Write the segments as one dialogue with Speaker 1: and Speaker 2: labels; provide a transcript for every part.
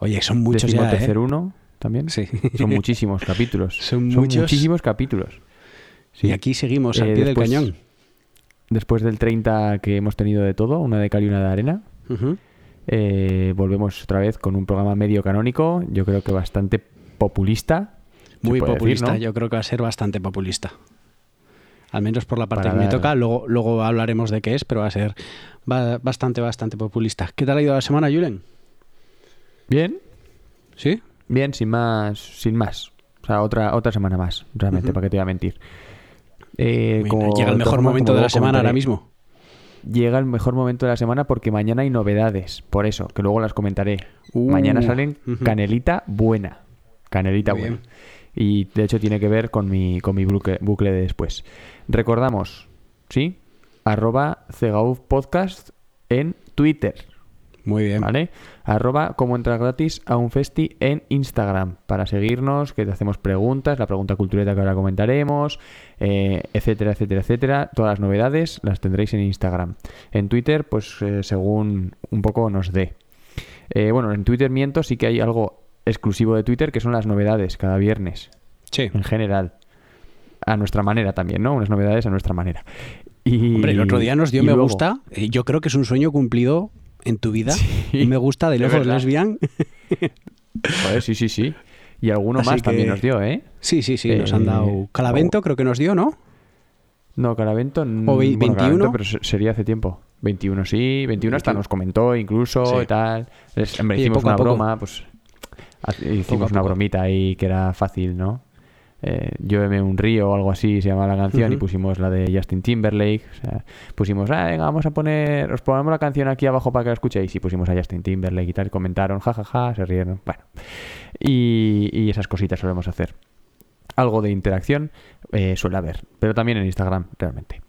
Speaker 1: Oye, son muchos
Speaker 2: Décimo
Speaker 1: ya, ¿eh?
Speaker 2: tercer uno también.
Speaker 1: Sí.
Speaker 2: Son muchísimos capítulos.
Speaker 1: Son muchos.
Speaker 2: muchísimos capítulos. Sí.
Speaker 1: Y aquí seguimos al
Speaker 2: Eh,
Speaker 1: pie
Speaker 2: después-
Speaker 1: del cañón.
Speaker 2: Después del 30 que hemos tenido de todo, una de cal y una de arena, eh, volvemos otra vez con un programa medio canónico, yo creo que bastante populista.
Speaker 1: Muy
Speaker 2: decir,
Speaker 1: populista.
Speaker 2: ¿no?
Speaker 1: Yo creo que va a ser bastante populista. Al menos por la parte
Speaker 2: Para
Speaker 1: que me
Speaker 2: dar-
Speaker 1: toca. Luego, luego hablaremos de qué es, pero va a ser ba- bastante, bastante populista. ¿Qué tal ha ido la semana, Julen?
Speaker 2: Bien,
Speaker 1: ¿Sí?
Speaker 2: bien, sin más, sin más. O sea, otra, otra semana más, realmente, para qué te voy a mentir. Eh,
Speaker 1: Mira,
Speaker 2: como-
Speaker 1: Llega el mejor momento de la semana ahora mismo.
Speaker 2: Llega el mejor momento de la semana porque mañana hay novedades, por eso, que luego las comentaré.
Speaker 1: Uh,
Speaker 2: mañana salen canelita buena. Canelita
Speaker 1: Muy
Speaker 2: buena.
Speaker 1: bien.
Speaker 2: Y de hecho tiene que ver con mi, con mi bucle, bucle de después. Recordamos, ¿sí? Arroba Cegauf Podcast en Twitter.
Speaker 1: Muy bien.
Speaker 2: ¿Vale? Arroba como entrar gratis a un festi en Instagram para seguirnos, que te hacemos preguntas, la pregunta cultureta que ahora comentaremos, eh, etcétera, etcétera, etcétera. Todas las novedades las tendréis en Instagram. En Twitter, pues eh, según un poco nos dé. Eh, bueno, en Twitter miento, sí que hay algo exclusivo de Twitter que son las novedades cada viernes
Speaker 1: Sí.
Speaker 2: en general. A nuestra manera también, ¿no? Unas novedades a nuestra manera. Y,
Speaker 1: Hombre, el otro día nos dio me
Speaker 2: luego-
Speaker 1: gusta. Yo creo que es un sueño cumplido en tu vida.
Speaker 2: Sí,
Speaker 1: me gusta de Lejos
Speaker 2: verdad.
Speaker 1: Lesbian.
Speaker 2: Joder, sí, sí, sí. Y alguno
Speaker 1: Así
Speaker 2: más también nos dio, ¿eh?
Speaker 1: Sí, sí, sí, nos han
Speaker 2: Eh,
Speaker 1: dado. Calavento creo que nos dio, ¿no?
Speaker 2: No, Caravento. n-
Speaker 1: ¿O vei-
Speaker 2: bueno,
Speaker 1: 21?
Speaker 2: Caravento, pero se- sería hace tiempo. 21 sí, 21 hasta
Speaker 1: 21.
Speaker 2: nos comentó incluso
Speaker 1: Sí.
Speaker 2: y tal. Hombre, hicimos una broma, pues. Hicimos una bromita ahí que era fácil, ¿no? Eh, Llueve un río o algo así se llama la canción y pusimos la de Justin Timberlake. O sea, pusimos, ah, venga, vamos a poner, os ponemos la canción aquí abajo para que la escuchéis. Y pusimos a Justin Timberlake y tal. Comentaron, jajaja, se rieron. Bueno, y, y esas cositas solemos hacer. Algo de interacción eh, suele haber, pero también en Instagram, realmente.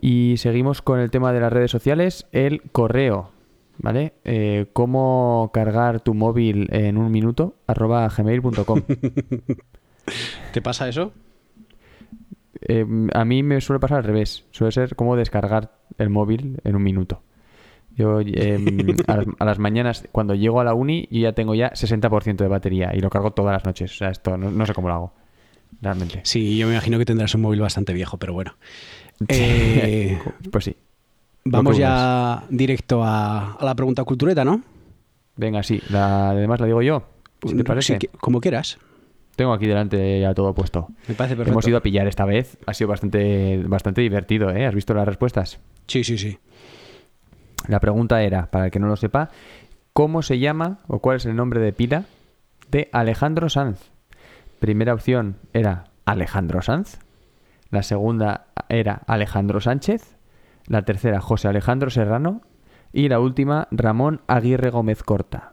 Speaker 2: Y seguimos con el tema de las redes sociales, el correo, ¿vale? Eh, ¿Cómo cargar tu móvil en un minuto? arroba gmail.com.
Speaker 1: ¿Te pasa eso?
Speaker 2: Eh, a mí me suele pasar al revés, suele ser como descargar el móvil en un minuto. Yo eh, a, las, a las mañanas, cuando llego a la uni, yo ya tengo ya 60% de batería y lo cargo todas las noches. O sea, esto no, no sé cómo lo hago, realmente.
Speaker 1: Sí, yo me imagino que tendrás un móvil bastante viejo, pero bueno. Eh,
Speaker 2: Pues sí.
Speaker 1: vamos ya directo a, a la pregunta cultureta, ¿no?
Speaker 2: Venga, sí. La, además la digo yo. Si te parece.
Speaker 1: Sí, que- como quieras.
Speaker 2: Tengo aquí delante ya todo puesto.
Speaker 1: Me parece perfecto.
Speaker 2: Hemos ido a pillar esta vez. Ha sido bastante, bastante divertido, ¿eh? ¿Has visto las respuestas?
Speaker 1: Sí, sí, sí.
Speaker 2: La pregunta era, para el que no lo sepa, ¿cómo se llama o cuál es el nombre de pila de Alejandro Sanz? Primera opción era Alejandro Sanz. La segunda era Alejandro Sánchez. La tercera, José Alejandro Serrano. Y la última, Ramón Aguirre Gómez Corta.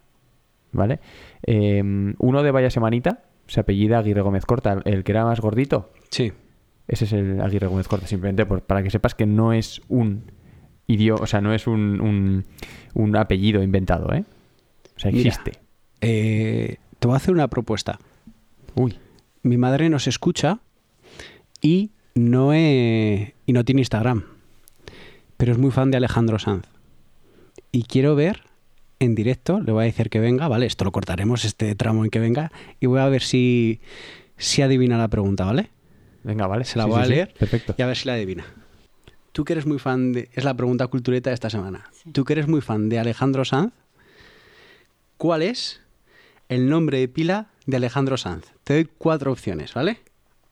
Speaker 2: ¿Vale? Eh, uno de Vaya Semanita se apellida Aguirre Gómez Corta, el que era más gordito.
Speaker 1: Sí.
Speaker 2: Ese es el Aguirre Gómez Corta, simplemente por- para que sepas que no es un idioma, o sea, no es un, un, un apellido inventado, ¿eh? O sea,
Speaker 1: Mira.
Speaker 2: existe.
Speaker 1: Eh, te voy a hacer una propuesta.
Speaker 2: Uy,
Speaker 1: Mi madre nos escucha y no, he- y no tiene Instagram, pero es muy fan de Alejandro Sanz. Y quiero ver en directo, le voy a decir que venga, ¿vale? Esto lo cortaremos, este tramo en que venga, y voy a ver si, si adivina la pregunta, ¿vale?
Speaker 2: venga, vale.
Speaker 1: Se la
Speaker 2: Sí,
Speaker 1: voy
Speaker 2: sí,
Speaker 1: a
Speaker 2: sí,
Speaker 1: leer
Speaker 2: Perfecto.
Speaker 1: y a ver si la adivina. Tú que eres muy fan de... Es la pregunta cultureta de esta semana. Tú que eres muy fan de Alejandro Sanz, ¿cuál es el nombre de pila de Alejandro Sanz? Te doy cuatro opciones, ¿vale?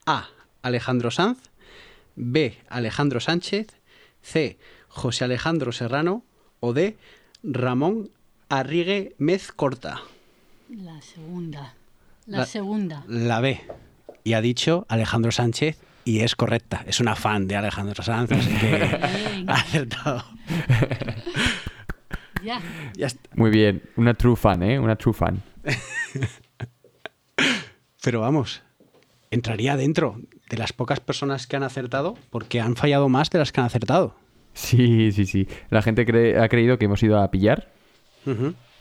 Speaker 1: A. Alejandro Sanz. B. Alejandro Sánchez. C. José Alejandro Serrano. O D. Ramón Arrigue Mez Corta.
Speaker 3: La segunda. La,
Speaker 1: La-
Speaker 3: segunda.
Speaker 1: La B. Y ha dicho Alejandro Sánchez y es correcta. Es una fan de Alejandro Sanz, así que ha acertado.
Speaker 3: Ya.
Speaker 1: Ya está.
Speaker 2: Muy bien, una true fan, ¿eh? Una true fan.
Speaker 1: Pero vamos, entraría dentro de las pocas personas que han acertado porque han fallado más de las que han acertado.
Speaker 2: Sí, sí, sí. La gente cree- ha creído que hemos ido a pillar,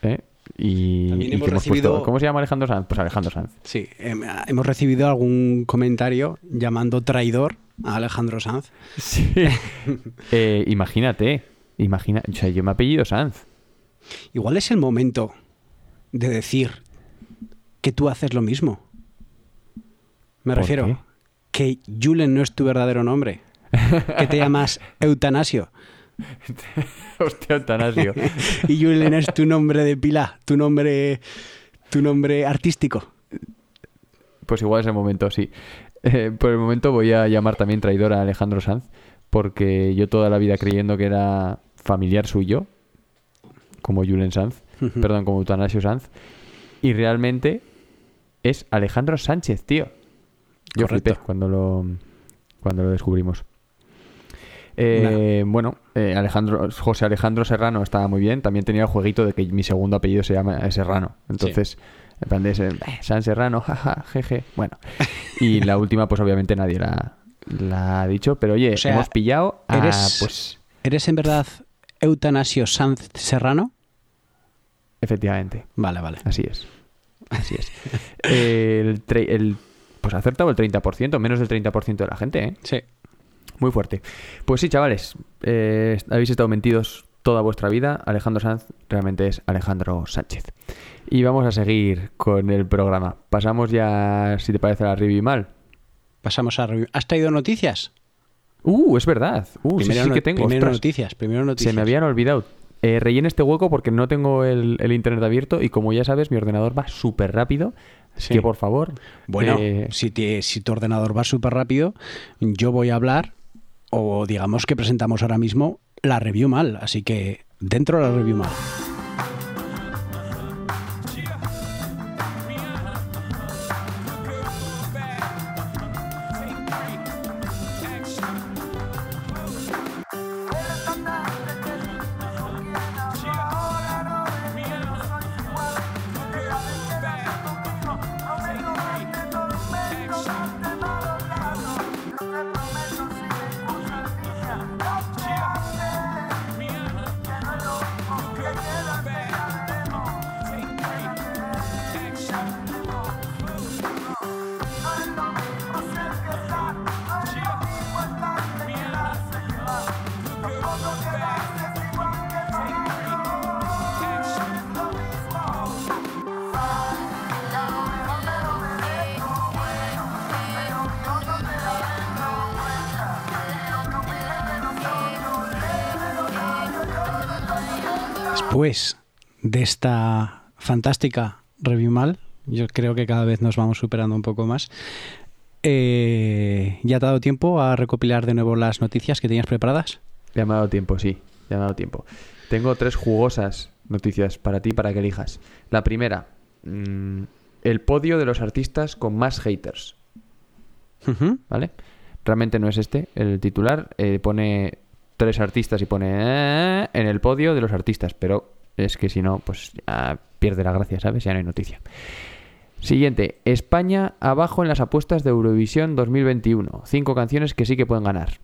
Speaker 2: ¿eh? Y,
Speaker 1: También
Speaker 2: y
Speaker 1: hemos recibido-
Speaker 2: puesto- ¿Cómo se llama Alejandro Sanz? Pues Alejandro Sanz.
Speaker 1: Sí, em, hemos recibido algún comentario llamando traidor a Alejandro Sanz.
Speaker 2: Sí. Eh, imagínate, imagina, o sea, yo me he apellido Sanz.
Speaker 1: Igual es el momento de decir que tú haces lo mismo. Me
Speaker 2: ¿Por
Speaker 1: refiero
Speaker 2: qué?
Speaker 1: que Julen no es tu verdadero nombre, que te llamas Eutanasio
Speaker 2: Hostia, Eutanasio.
Speaker 1: y Julen es tu nombre de pila, tu nombre tu nombre artístico.
Speaker 2: Pues igual es el momento, sí. Eh, por el momento voy a llamar también traidor a Alejandro Sanz, porque yo toda la vida creyendo que era familiar suyo, como Julen Sanz, perdón, como Eutanasio Sanz, y realmente es Alejandro Sánchez, tío. Yo
Speaker 1: Correcto.
Speaker 2: flipé cuando lo, cuando lo descubrimos. Eh, Bueno, eh, Alejandro, José Alejandro Serrano estaba muy bien. También tenía el jueguito de que mi segundo apellido se llama Serrano. Entonces, en plan de ese, "Eh, San Serrano, jaja, jeje. Bueno, y la última, pues obviamente nadie la, la ha dicho. Pero oye,
Speaker 1: O sea,
Speaker 2: hemos pillado a,
Speaker 1: eres-
Speaker 2: pues,
Speaker 1: ¿Eres en verdad Eutanasio Sanz Serrano?
Speaker 2: efectivamente,
Speaker 1: Vale, vale.
Speaker 2: así es. Así es. el- pues ha acertado el 30%, menos del 30% de la gente, ¿eh?
Speaker 1: Sí.
Speaker 2: Muy fuerte. Pues sí, chavales, eh, habéis estado mentidos toda vuestra vida. Alejandro Sanz realmente es Alejandro Sánchez. Y vamos a seguir con el programa. Pasamos ya, si te parece, a la review mal.
Speaker 1: Pasamos a review. ¿Has traído noticias?
Speaker 2: Uh, es verdad. Uh, sí,
Speaker 1: primero
Speaker 2: sí
Speaker 1: no-
Speaker 2: que tengo.
Speaker 1: primero
Speaker 2: ostras.
Speaker 1: noticias, primero noticias.
Speaker 2: Se me habían olvidado. Eh, rellena este hueco porque no tengo el, el internet abierto y como ya sabes, mi ordenador va súper rápido. Así
Speaker 1: Sí.
Speaker 2: que por favor.
Speaker 1: Bueno,
Speaker 2: eh,
Speaker 1: si, te- si tu ordenador va súper rápido, yo voy a hablar, o digamos que presentamos ahora mismo la review mal. Así que dentro de la review mal. Después de esta fantástica review mal, yo creo que cada vez nos vamos superando un poco más. Eh, ¿Ya te ha dado tiempo a recopilar de nuevo las noticias que tenías preparadas?
Speaker 2: Ya me ha dado tiempo, sí. Ya me ha dado tiempo. Tengo tres jugosas noticias para ti para que elijas. La primera, mm, el podio de los artistas con más haters. ¿Vale? Realmente no es este el titular. eh, pone tres artistas y pone "Eh", en el podio de los artistas, pero es que si no, pues ya pierde la gracia, ¿sabes? Ya no hay noticia. Siguiente, España abajo en las apuestas de Eurovisión 2021. Cinco canciones que sí que pueden ganar.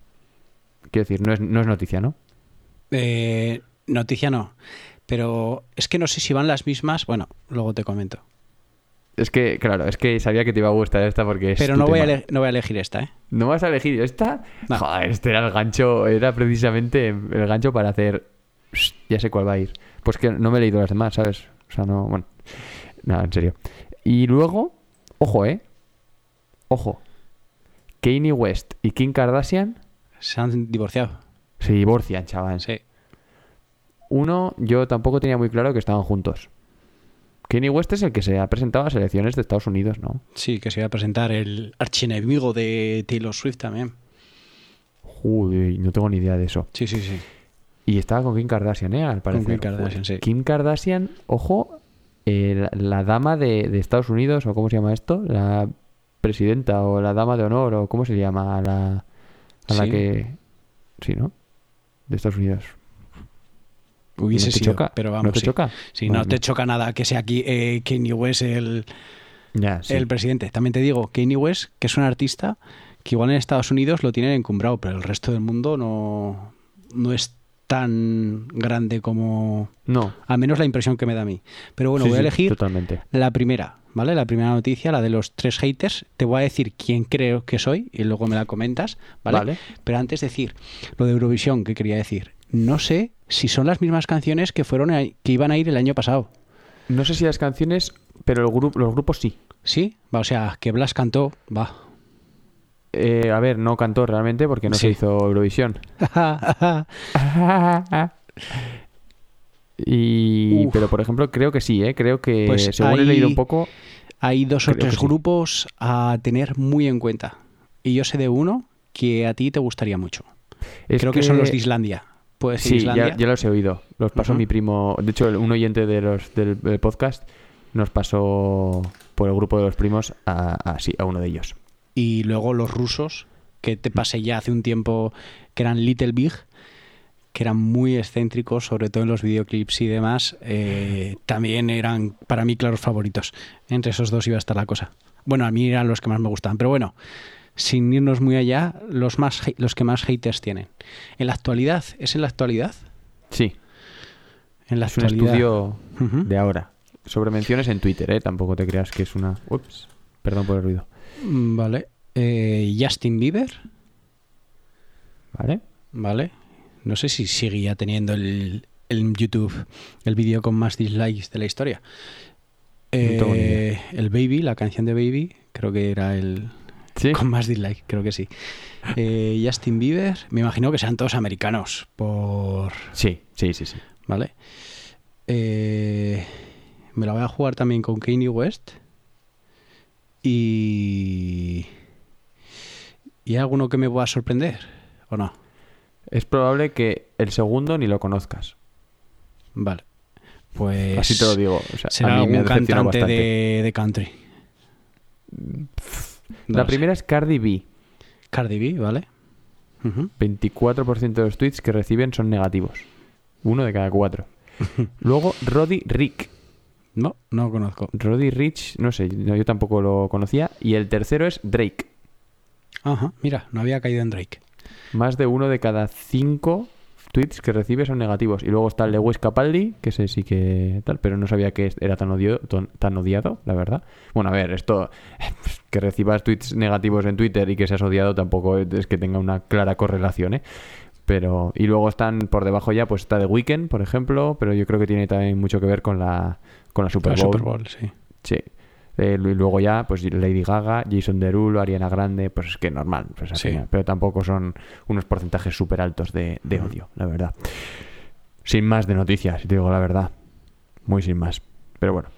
Speaker 2: Quiero decir, no es, no es noticia, ¿no?
Speaker 1: Eh, noticia no. Pero es que no sé si van las mismas. Bueno, luego te comento.
Speaker 2: Es que, claro, es que sabía que te iba a gustar esta porque es
Speaker 1: Pero no voy, a
Speaker 2: tema.
Speaker 1: no voy a elegir esta, ¿eh?
Speaker 2: ¿No vas a elegir esta?
Speaker 1: No.
Speaker 2: Joder, este era el gancho, era precisamente el gancho para hacer... Ya sé cuál va a ir. Pues que no me he leído las demás, ¿sabes? O sea, no... Bueno, nada, en serio. Y luego, ojo, ¿eh? Ojo. Kanye West y Kim Kardashian
Speaker 1: Se han divorciado.
Speaker 2: se divorcian, chaval.
Speaker 1: Sí.
Speaker 2: Uno, yo tampoco tenía muy claro que estaban juntos. Kanye West es el que se ha presentado a las elecciones de Estados Unidos, ¿no?
Speaker 1: Sí, que se iba a presentar el archienemigo de Taylor Swift también.
Speaker 2: Uy, no tengo ni idea de eso.
Speaker 1: Sí, sí, sí.
Speaker 2: Y estaba con Kim Kardashian, ¿eh? Al parecer.
Speaker 1: Kim Kardashian, sí.
Speaker 2: Kim Kardashian, ojo, eh, la, la dama de, de Estados Unidos, o ¿cómo se llama esto? La presidenta o la dama de honor, o ¿cómo se llama? A la, a la
Speaker 1: Sí.
Speaker 2: que... Sí, ¿no? De Estados Unidos.
Speaker 1: Hubiese
Speaker 2: ¿No te
Speaker 1: sido,
Speaker 2: choca?
Speaker 1: pero
Speaker 2: ¿No
Speaker 1: vamos,
Speaker 2: te
Speaker 1: sí.
Speaker 2: choca?
Speaker 1: Sí, no te choca nada que sea aquí eh, Kanye West el,
Speaker 2: sí.
Speaker 1: el presidente. También te digo, Kanye West, que es un artista que igual en Estados Unidos lo tienen encumbrado, pero el resto del mundo no, no es tan grande como...
Speaker 2: No.
Speaker 1: Al menos la impresión que me da a mí. Pero bueno,
Speaker 2: Sí,
Speaker 1: voy a elegir
Speaker 2: Totalmente.
Speaker 1: la primera, ¿vale? La primera noticia, la de los tres haters. Te voy a decir quién creo que soy y luego me la comentas, ¿vale?
Speaker 2: Vale.
Speaker 1: Pero antes decir lo de Eurovisión que quería decir. No sé si son las mismas canciones que fueron a- que iban a ir el año pasado.
Speaker 2: No sé si las canciones, pero el grupo, los grupos sí.
Speaker 1: ¿Sí? Va, o sea, que Blas cantó, va.
Speaker 2: Eh, a ver, no cantó realmente porque no
Speaker 1: Sí.
Speaker 2: se hizo Eurovisión. y,
Speaker 1: Uf.
Speaker 2: pero por ejemplo, creo que sí, ¿eh? Creo que
Speaker 1: Pues
Speaker 2: según he
Speaker 1: ahí-
Speaker 2: leído un poco,
Speaker 1: Hay dos o
Speaker 2: que
Speaker 1: tres
Speaker 2: sí.
Speaker 1: grupos a tener muy en cuenta. Y yo sé de uno que a ti te gustaría mucho.
Speaker 2: es
Speaker 1: Creo que, son los de Islandia. ¿Puedes decir
Speaker 2: Sí,
Speaker 1: Islandia?
Speaker 2: ya, ya los he oído. Los pasó mi primo. De hecho, el- un oyente de los, del, del podcast nos pasó por el grupo de los primos a, a- sí, a uno de ellos.
Speaker 1: y luego los rusos, que te pasé ya hace un tiempo, que eran Little Big, que eran muy excéntricos, sobre todo en los videoclips y demás, eh, también eran para mí claros favoritos. Entre esos dos iba a estar la cosa. Bueno, a mí eran los que más me gustaban, pero bueno, sin irnos muy allá, los, más, los que más haters tienen. En la actualidad, ¿es en la actualidad?
Speaker 2: Sí,
Speaker 1: En la
Speaker 2: es un
Speaker 1: actualidad.
Speaker 2: estudio
Speaker 1: Ujú.
Speaker 2: de ahora. Sobre menciones en Twitter, ¿eh? Tampoco te creas que es una... Ups, perdón por el ruido.
Speaker 1: Mm, Vale. Eh, Justin Bieber.
Speaker 2: ¿Vale?
Speaker 1: Vale. No sé si sigue ya teniendo el, el YouTube el vídeo con más dislikes de la historia. Eh, el Baby, la canción de Baby, creo que era el
Speaker 2: Sí.
Speaker 1: con más dislikes, creo que sí. Eh, Justin Bieber, me imagino que sean todos americanos, por
Speaker 2: Sí, sí, sí, sí.
Speaker 1: ¿vale? Eh, me la voy a jugar también con Kanye West y y hay alguno que me pueda sorprender o no.
Speaker 2: Es probable que el segundo ni lo conozcas.
Speaker 1: Vale. Pues
Speaker 2: Así te lo digo. O sea,
Speaker 1: será
Speaker 2: a mí
Speaker 1: algún cantante
Speaker 2: bastante.
Speaker 1: de, de country. No
Speaker 2: La
Speaker 1: sé.
Speaker 2: primera es Cardi B.
Speaker 1: Cardi B, ¿vale? Ujú.
Speaker 2: 24% de los tweets que reciben son negativos. Uno de cada cuatro. Luego, Roddy Rick.
Speaker 1: No, no lo conozco.
Speaker 2: Roddy Rich, no sé, yo tampoco lo conocía. Y el tercero es Drake.
Speaker 1: Ajá, mira, no había caído en Drake.
Speaker 2: Más de uno de cada cinco tweets que recibe son negativos. Y luego está el Lewis Capaldi, que ese sí que tal, pero no sabía que era tan, odio- ton- tan odiado, la verdad. Bueno, a ver, esto, que recibas tweets negativos en Twitter y que seas odiado tampoco es que tenga una clara correlación, ¿eh? Pero, y luego están por debajo ya, pues está The Weeknd, por ejemplo, pero yo creo que tiene también mucho que ver con la, con la Super
Speaker 1: La
Speaker 2: Bowl.
Speaker 1: Super Bowl, sí.
Speaker 2: Sí. Eh, y luego ya, pues Lady Gaga, Jason Derulo, Ariana Grande, pues es que normal, pues al
Speaker 1: Sí.
Speaker 2: final. pero tampoco son unos porcentajes súper altos de, de odio, la verdad. Sin más de noticias, si te digo la verdad. Muy sin más. Pero bueno.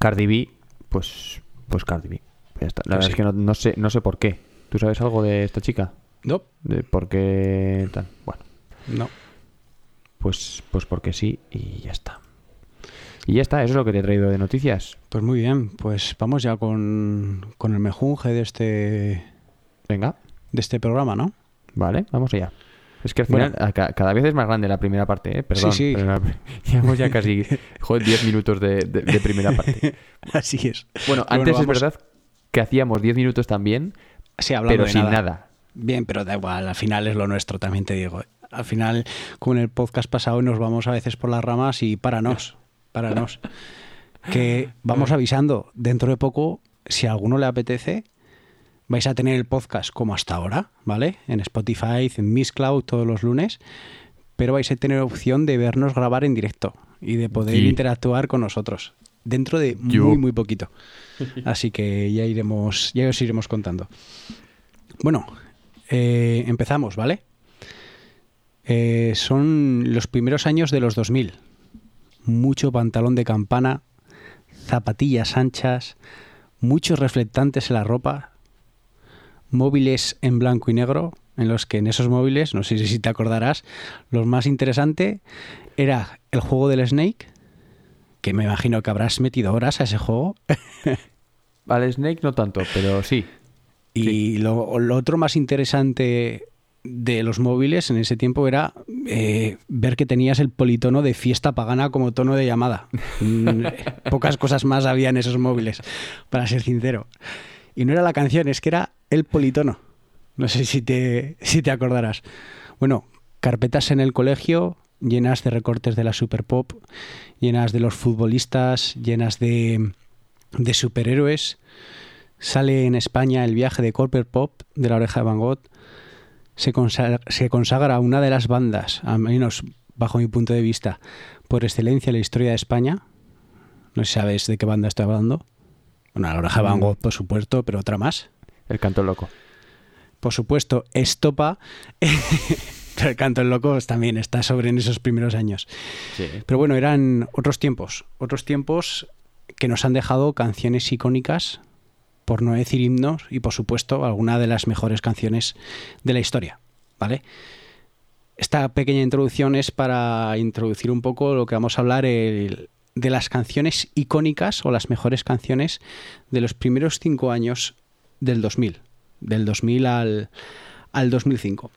Speaker 2: Cardi B, pues, pues Cardi B. Ya está. La
Speaker 1: Pues
Speaker 2: verdad
Speaker 1: sí.
Speaker 2: es que no, no sé, no sé por qué. ¿Tú sabes algo de esta chica?
Speaker 1: No,
Speaker 2: De por qué tal. Bueno,
Speaker 1: no.
Speaker 2: pues, pues porque sí y ya está. Y ya está, eso es lo que te he traído de noticias.
Speaker 1: Pues muy bien, pues vamos ya con, con el mejunje de este,
Speaker 2: Venga.
Speaker 1: de este programa, ¿no?
Speaker 2: Vale, vamos allá. Es que al final a cada vez es más grande la primera parte, ¿eh? Perdón.
Speaker 1: Sí, sí.
Speaker 2: la- llevamos ya casi joder, 10 minutos de, de- de primera parte.
Speaker 1: Así es.
Speaker 2: Bueno,
Speaker 1: Bueno,
Speaker 2: antes
Speaker 1: vamos-
Speaker 2: es verdad que hacíamos 10 minutos también,
Speaker 1: Sí,
Speaker 2: pero
Speaker 1: de
Speaker 2: sin
Speaker 1: nada.
Speaker 2: nada.
Speaker 1: Bien, pero da igual, al final es lo nuestro, también te digo. Al final, como en el podcast pasado, nos vamos a veces por las ramas y páranos, páranos. Que vamos avisando, dentro de poco, si a alguno le apetece, vais a tener el podcast como hasta ahora, ¿vale? En Spotify, en Miss Cloud todos los lunes, pero vais a tener opción de vernos grabar en directo y de poder
Speaker 2: Sí.
Speaker 1: interactuar con nosotros dentro de
Speaker 2: Yo.
Speaker 1: muy, muy poquito. Así que ya iremos, ya os iremos contando. Bueno, eh, empezamos, ¿vale? Eh, son los primeros años de los 2000. Mucho pantalón de campana, zapatillas anchas, muchos reflectantes en la ropa, móviles en blanco y negro, en los que en esos móviles, no sé si te acordarás, lo más interesante era el juego del Snake, que me imagino que habrás metido horas a ese juego,
Speaker 2: Al Snake no tanto, pero sí.
Speaker 1: Y lo, lo otro más interesante de los móviles en ese tiempo era eh, ver que tenías el politono de fiesta pagana como tono de llamada. Mm, Pocas cosas más había en esos móviles, para ser sincero. Y no era la canción, es que era el politono. No sé si te, si te acordarás. Bueno, carpetas en el colegio llenas de recortes de la super pop, llenas de los futbolistas, llenas de, de superhéroes. Sale en España el viaje de Corper Pop de la oreja de Van Gogh. Se consagra, se consagra una de las bandas, al menos bajo mi punto de vista, por excelencia en la historia de España. No sé si sabes de qué banda estoy hablando. Bueno, la oreja de Van Gogh, por supuesto, pero otra más.
Speaker 2: El canto loco.
Speaker 1: Por supuesto, Estopa. pero el canto en locos también está sobre en esos primeros años.
Speaker 2: Sí.
Speaker 1: Pero bueno, eran otros tiempos. Otros tiempos que nos han dejado canciones icónicas, por no decir himnos, y por supuesto, alguna de las mejores canciones de la historia. ¿Vale? Esta pequeña introducción es para introducir un poco lo que vamos a hablar el- de las canciones icónicas o las mejores canciones de los primeros cinco años del 2000, del 2000 al, al 2005.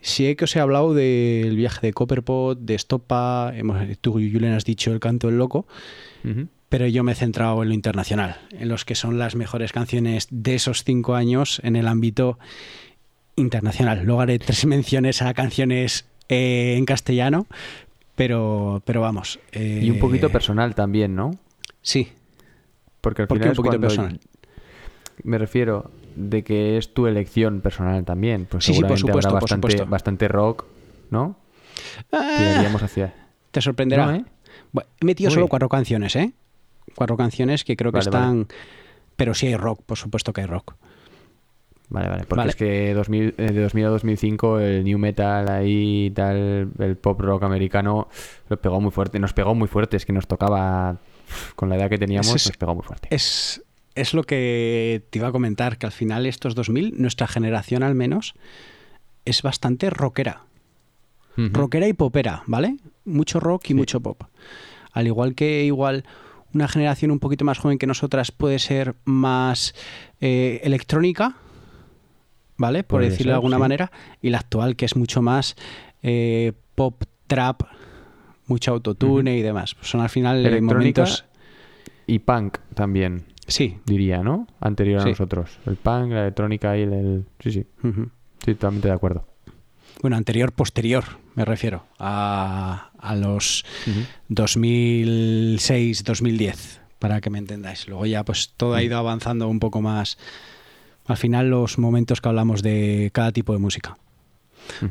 Speaker 1: Sí que os he hablado del viaje de Copperpot, de Estopa, hemos, tú, Julen, has dicho El canto del loco. Pero yo me he centrado en lo internacional, en los que son las mejores canciones de esos cinco años en el ámbito internacional. Luego haré tres menciones a canciones eh, en castellano, pero, pero vamos. eh,
Speaker 2: Y un poquito personal también, ¿no?
Speaker 1: Sí,
Speaker 2: Porque al
Speaker 1: ¿Por qué
Speaker 2: final
Speaker 1: un poquito personal?
Speaker 2: Me refiero de que es tu elección personal también. Pues
Speaker 1: Sí, sí, por supuesto,
Speaker 2: habrá
Speaker 1: por
Speaker 2: bastante,
Speaker 1: supuesto.
Speaker 2: bastante rock, ¿no?
Speaker 1: Ah,
Speaker 2: Tiraríamos hacia...
Speaker 1: te sorprenderá.
Speaker 2: No, ¿eh?
Speaker 1: Bueno, he metido
Speaker 2: Uy.
Speaker 1: solo cuatro canciones, ¿eh? Cuatro canciones que creo que
Speaker 2: Vale,
Speaker 1: están... Pero sí hay rock, por supuesto que hay rock.
Speaker 2: Vale, vale. Porque
Speaker 1: Vale.
Speaker 2: es que 2000, eh, de 2000 a 2005 el new metal ahí y tal, el pop rock americano, lo pegó muy fuerte. Nos pegó muy fuerte. Es que nos tocaba, con la edad que teníamos,
Speaker 1: es-
Speaker 2: nos pegó muy fuerte.
Speaker 1: Es, es lo que te iba a comentar, que al final estos 2000, nuestra generación al menos, es bastante rockera. Rockera y popera, ¿vale? Mucho rock y
Speaker 2: Sí.
Speaker 1: mucho pop. Al igual que igual una generación un poquito más joven que nosotras puede ser más eh, electrónica, ¿vale? Por decirlo de alguna
Speaker 2: sí.
Speaker 1: manera. Y la actual que es mucho más eh, pop, trap, mucho autotune y demás. Son al final eh,
Speaker 2: Electrónica
Speaker 1: momentos...
Speaker 2: y punk también,
Speaker 1: Sí.
Speaker 2: diría, ¿no? Anterior a
Speaker 1: Sí.
Speaker 2: nosotros. El punk, la electrónica y el... Sí, sí.
Speaker 1: Ujú.
Speaker 2: Sí, totalmente de acuerdo.
Speaker 1: Bueno, anterior, posterior, me refiero, a, a los
Speaker 2: Ujú.
Speaker 1: 2006, 2010, para que me entendáis. Luego ya pues todo ha ido avanzando un poco más. Al final los momentos que hablamos de cada tipo de música.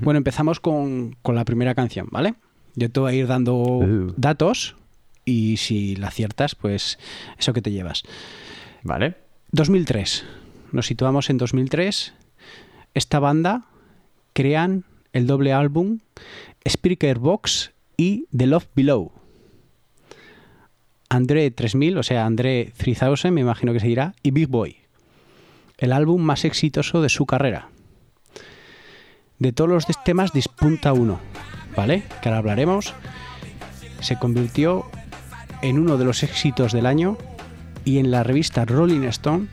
Speaker 1: Bueno, empezamos con, con la primera canción, ¿vale? Yo te voy a ir dando
Speaker 2: Uh.
Speaker 1: datos y si la aciertas, pues eso que te llevas.
Speaker 2: Vale.
Speaker 1: 2003. Nos situamos en 2003. Esta banda crean el doble álbum Speaker Box y The Love Below. André 3000, o sea, André 3000, me imagino que se dirá, y Big Boy. El álbum más exitoso de su carrera. De todos los temas dispunta uno, ¿vale? Que ahora hablaremos. Se convirtió en uno de los éxitos del año y en la revista Rolling Stone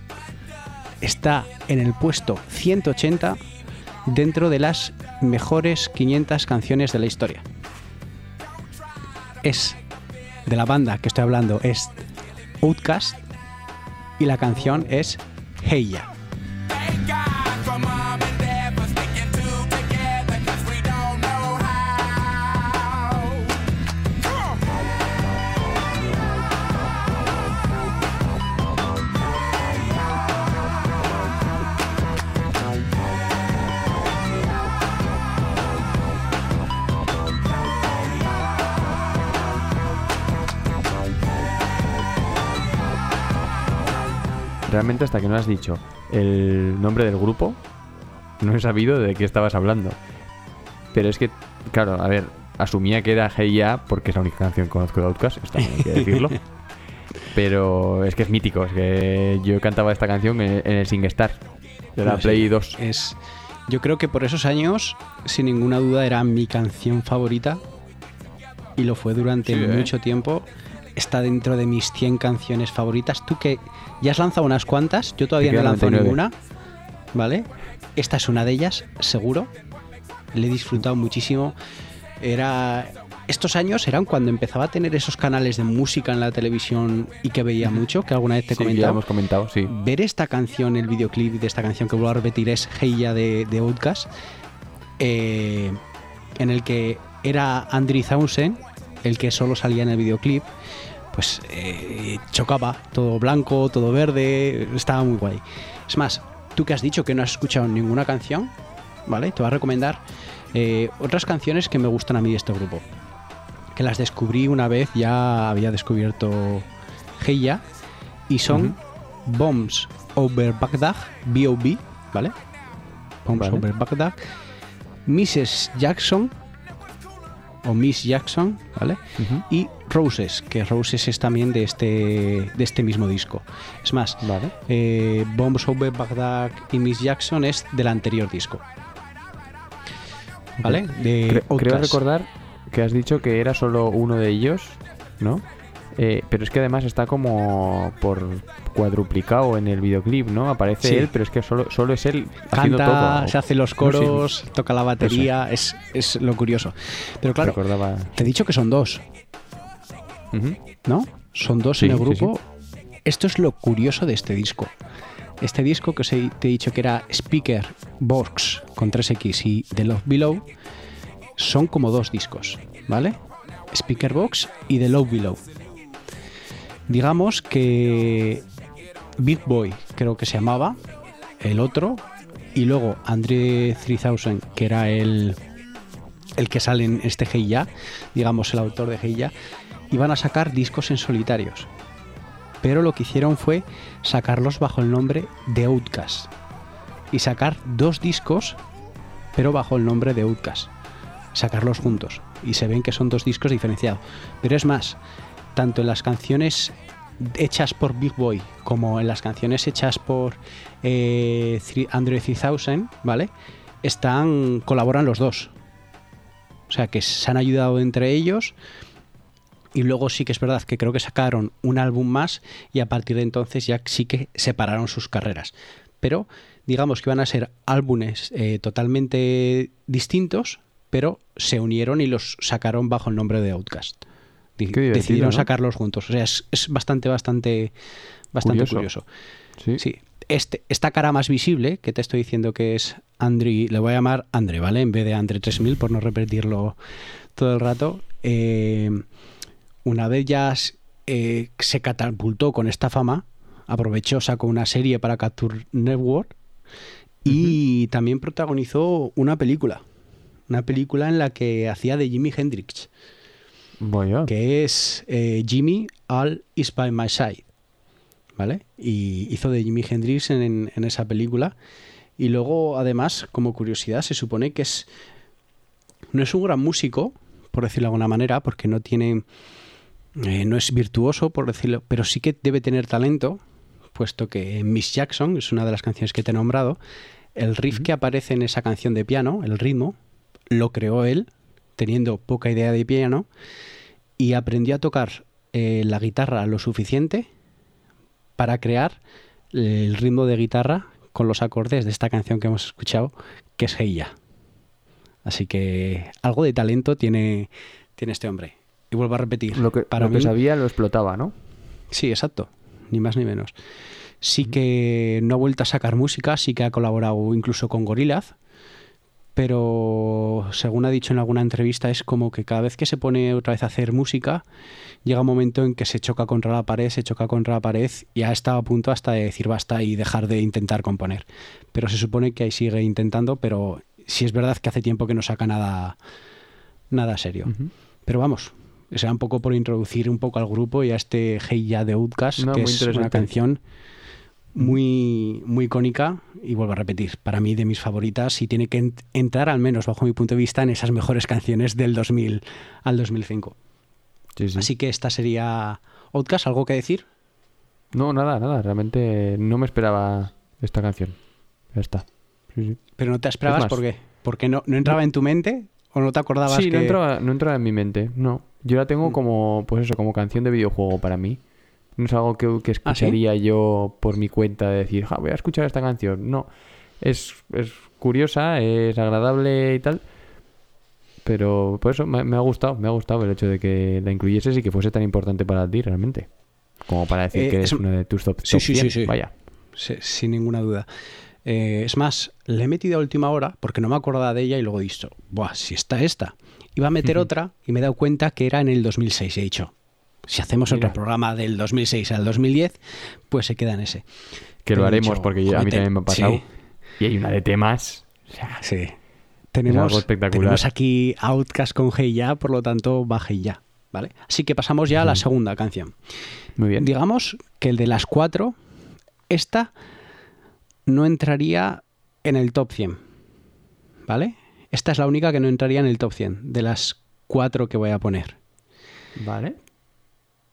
Speaker 1: está en el puesto 180 dentro de las mejores 500 canciones de la historia. Es de la banda que estoy hablando es Outcast y la canción es Hey
Speaker 2: Realmente hasta que no has dicho el nombre del grupo, no he sabido de qué estabas hablando. Pero es que, claro, a ver, asumía que era Hey Ya porque es la única canción que conozco de Outkast, esto hay que decirlo. Pero es que es mítico, es que yo cantaba esta canción en, el SingStar, de la
Speaker 1: No
Speaker 2: Play 2.
Speaker 1: Es, yo creo que por esos años, sin ninguna duda, era mi canción favorita y lo fue durante
Speaker 2: Sí, ¿eh?
Speaker 1: mucho tiempo. Está dentro de mis 100 canciones favoritas. Tú que ya has lanzado unas cuantas, yo todavía no he lanzado
Speaker 2: 99.
Speaker 1: ninguna. ¿vale? Esta es una de ellas, seguro. Le he disfrutado muchísimo. Era. Estos años eran cuando empezaba a tener esos canales de música en la televisión y que veía mucho, que alguna vez te
Speaker 2: Sí, ya hemos comentado, sí.
Speaker 1: Ver esta canción, el videoclip de esta canción que vuelvo a repetir es Hey Ya de, de Outkast, eh, en el que era Andrew Townsend, el que solo salía en el videoclip, pues eh, chocaba, todo blanco, todo verde, estaba muy guay. Es más, tú que has dicho que no has escuchado ninguna canción, ¿vale? Te voy a recomendar eh, otras canciones que me gustan a mí de este grupo. Que las descubrí una vez, ya había descubierto Hey Ya, y son Bombs Over Baghdad, B.O.B., ¿vale? Bombs
Speaker 2: Vale.
Speaker 1: Over Baghdad, Mrs. Jackson, o Miss Jackson, ¿vale? Y Roses, que Roses es también de este, de este mismo disco. Es más,
Speaker 2: Vale.
Speaker 1: eh, Bombs Over Baghdad y Miss Jackson es del anterior disco. ¿Vale? De
Speaker 2: Cre- creo recordar que has dicho que era solo uno de ellos, ¿no? Eh, pero es que además está como por cuadruplicado en el videoclip, ¿no? Aparece
Speaker 1: Sí.
Speaker 2: él, pero es que solo, solo es él haciendo
Speaker 1: Canta,
Speaker 2: todo.
Speaker 1: se hace los
Speaker 2: sí,
Speaker 1: coros, toca la batería, es, es lo curioso. Pero claro,
Speaker 2: Recordaba.
Speaker 1: te he dicho que son dos. ¿no? Son dos
Speaker 2: Sí,
Speaker 1: en el grupo. Esto es lo curioso de este disco. Este disco que os he- te he dicho que era Speaker Box con 3X y The Love Below son como dos discos, ¿vale? Speaker Box y The Love Below. Digamos que Big Boy, creo que se llamaba, el otro, y luego Andre 3000, que era el, el que sale en este Hey digamos el autor de Hey iban a sacar discos en solitarios. Pero lo que hicieron fue sacarlos bajo el nombre de Outkast. Y sacar dos discos, pero bajo el nombre de Outkast. Sacarlos juntos. Y se ven que son dos discos diferenciados. Pero es más, tanto en las canciones hechas por Big Boy como en las canciones hechas por eh, Andre 3000, ¿vale? Están, colaboran los dos. O sea que se han ayudado entre ellos. Y luego sí que es verdad que creo que sacaron un álbum más y a partir de entonces ya sí que separaron sus carreras. Pero digamos que van a ser álbumes eh, totalmente distintos, pero se unieron y los sacaron bajo el nombre de Outkast. Decidieron
Speaker 2: ¿no?
Speaker 1: sacarlos juntos. O sea, es, es bastante, bastante, bastante
Speaker 2: Curioso.
Speaker 1: curioso.
Speaker 2: Sí.
Speaker 1: Sí. Este, esta cara más visible, que te estoy diciendo que es Andre, le voy a llamar Andre, ¿vale? En vez de Andre 3000, por no repetirlo todo el rato. Eh, una vez ya eh, se catapultó con esta fama, aprovechó, sacó una serie para Cartoon Network y también protagonizó una película. Una película en la que hacía de Jimi Hendrix, Que es eh, Jimmy All Is By My Side. ¿Vale? Y hizo de Jimi Hendrix en, en esa película. Y luego, además, como curiosidad, se supone que es. No es un gran músico, por decirlo de alguna manera, porque no tiene. eh, no es virtuoso, por decirlo, pero sí que debe tener talento, puesto que Miss Jackson es una de las canciones que te he nombrado. El riff que aparece en esa canción de piano, el ritmo, lo creó él, teniendo poca idea de piano, y aprendió a tocar eh, la guitarra lo suficiente para crear el ritmo de guitarra con los acordes de esta canción que hemos escuchado, que es Hey Ya. Así que algo de talento tiene, tiene este hombre. Y vuelvo a repetir,
Speaker 2: Lo que,
Speaker 1: para
Speaker 2: lo que sabía lo explotaba, ¿no?
Speaker 1: Sí, exacto. Ni más ni menos. Sí que no ha vuelto a sacar música, sí que ha colaborado incluso con Gorillaz, pero según ha dicho en alguna entrevista es como que cada vez que se pone otra vez a hacer música, llega un momento en que se choca contra la pared, se choca contra la pared y ha estado a punto hasta de decir basta y dejar de intentar componer. Pero se supone que ahí sigue intentando, pero sí es verdad que hace tiempo que no saca nada, nada serio. Pero vamos, será un poco por introducir un poco al grupo y a este Hey Ya de Outcast,
Speaker 2: No,
Speaker 1: que es una canción muy, muy icónica y vuelvo a repetir, para mí de mis favoritas y tiene que ent- entrar al menos bajo mi punto de vista en esas mejores canciones del 2000 al 2005.
Speaker 2: Sí, sí.
Speaker 1: Así que esta sería Outcast, ¿algo que decir?
Speaker 2: No, nada, nada. Realmente no me esperaba esta canción. Ya está. Sí.
Speaker 1: Pero no te esperabas
Speaker 2: más.
Speaker 1: por qué? ¿Porque no, no entraba en tu mente o no te acordabas
Speaker 2: Sí,
Speaker 1: que
Speaker 2: no, entraba, no entraba en mi mente. No. Yo la tengo como, pues eso, como canción de videojuego para mí. No es algo que, que
Speaker 1: ¿Ah, sí?
Speaker 2: escucharía yo por mi cuenta de decir, "Ja, voy a escuchar esta canción. No. es, es curiosa, es agradable y tal. Pero por eso me, me ha gustado, me ha gustado el hecho de que la incluyeses y que fuese tan importante para ti realmente. Como para decir
Speaker 1: Eh,
Speaker 2: que
Speaker 1: es-
Speaker 2: una de tus top,
Speaker 1: Sí,
Speaker 2: top
Speaker 1: sí, sí,
Speaker 2: 100,
Speaker 1: sí.
Speaker 2: Vaya.
Speaker 1: Sí, sin ninguna duda. Eh, es más, le he metido a última hora porque no me acordaba de ella y luego he dicho, Buah, si está esta. Iba a meter otra y me he dado cuenta que era en el 2006. He dicho, si hacemos
Speaker 2: Mira.
Speaker 1: otro programa del 2006 al 2010, pues se queda en ese.
Speaker 2: Que lo haremos porque a mí
Speaker 1: "Joder,
Speaker 2: también me ha pasado.
Speaker 1: sí.
Speaker 2: Y hay una de temas.
Speaker 1: Sí. Tenemos,
Speaker 2: algo espectacular.
Speaker 1: tenemos aquí Outcast con Hey Ya, por lo tanto va Hey Ya. ¿vale? Así que pasamos ya a la segunda canción.
Speaker 2: Muy bien.
Speaker 1: Digamos que el de las cuatro, esta no entraría en el top 100. ¿Vale? Esta es la única que no entraría en el top 100 de las cuatro que voy a poner.
Speaker 2: Vale.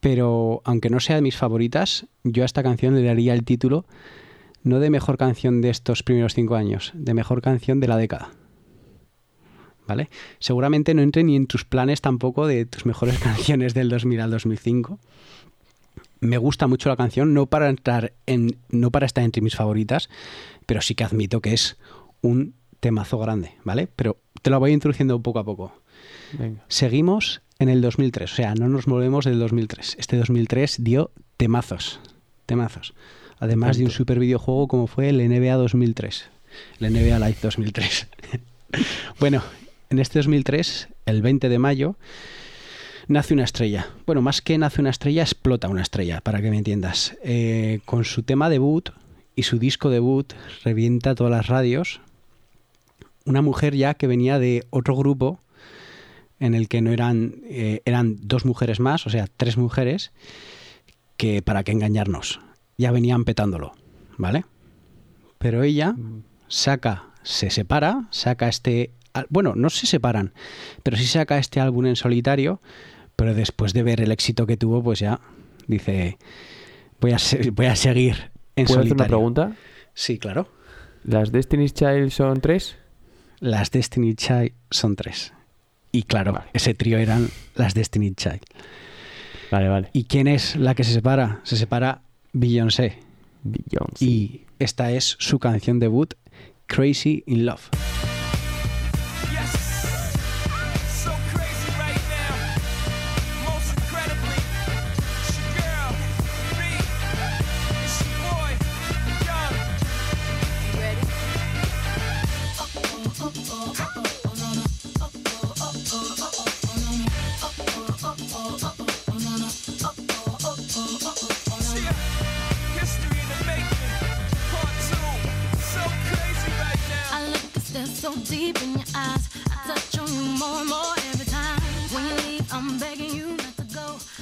Speaker 1: Pero aunque no sea de mis favoritas, yo a esta canción le daría el título no de mejor canción de estos primeros cinco años, de mejor canción de la década. ¿Vale? Seguramente no entre ni en tus planes tampoco de tus mejores canciones del 2000 al 2005. Me gusta mucho la canción, no para entrar en, no para estar entre mis favoritas, pero sí que admito que es un temazo grande, ¿vale? Pero te lo voy introduciendo poco a poco.
Speaker 2: Venga.
Speaker 1: Seguimos en el 2003, o sea, no nos movemos del 2003. Este 2003 dio temazos, temazos. Además de un super videojuego como fue el NBA 2003, el NBA Live 2003. bueno, en este 2003, el 20 de mayo, nace una estrella. Bueno, más que nace una estrella, explota una estrella, para que me entiendas. Eh, con su tema debut y su disco debut, revienta todas las radios. Una mujer ya que venía de otro grupo en el que no eran, eh, eran dos mujeres más, o sea, tres mujeres, que para qué engañarnos, ya venían petándolo, ¿vale? Pero ella saca, se separa, saca este, bueno, no se separan, pero sí saca este álbum en solitario, pero después de ver el éxito que tuvo, pues ya dice, voy a, se- voy a seguir en
Speaker 2: ¿Puedo hacer
Speaker 1: solitario.
Speaker 2: una pregunta?
Speaker 1: Sí, claro.
Speaker 2: ¿Las Destiny's Child son tres?
Speaker 1: Las Destiny Child son tres. Y claro,
Speaker 2: Vale.
Speaker 1: ese trío eran las Destiny Child.
Speaker 2: Vale, vale.
Speaker 1: ¿Y quién es la que se separa? Se separa Beyoncé.
Speaker 2: Beyoncé.
Speaker 1: Y esta es su canción debut, Crazy in Love.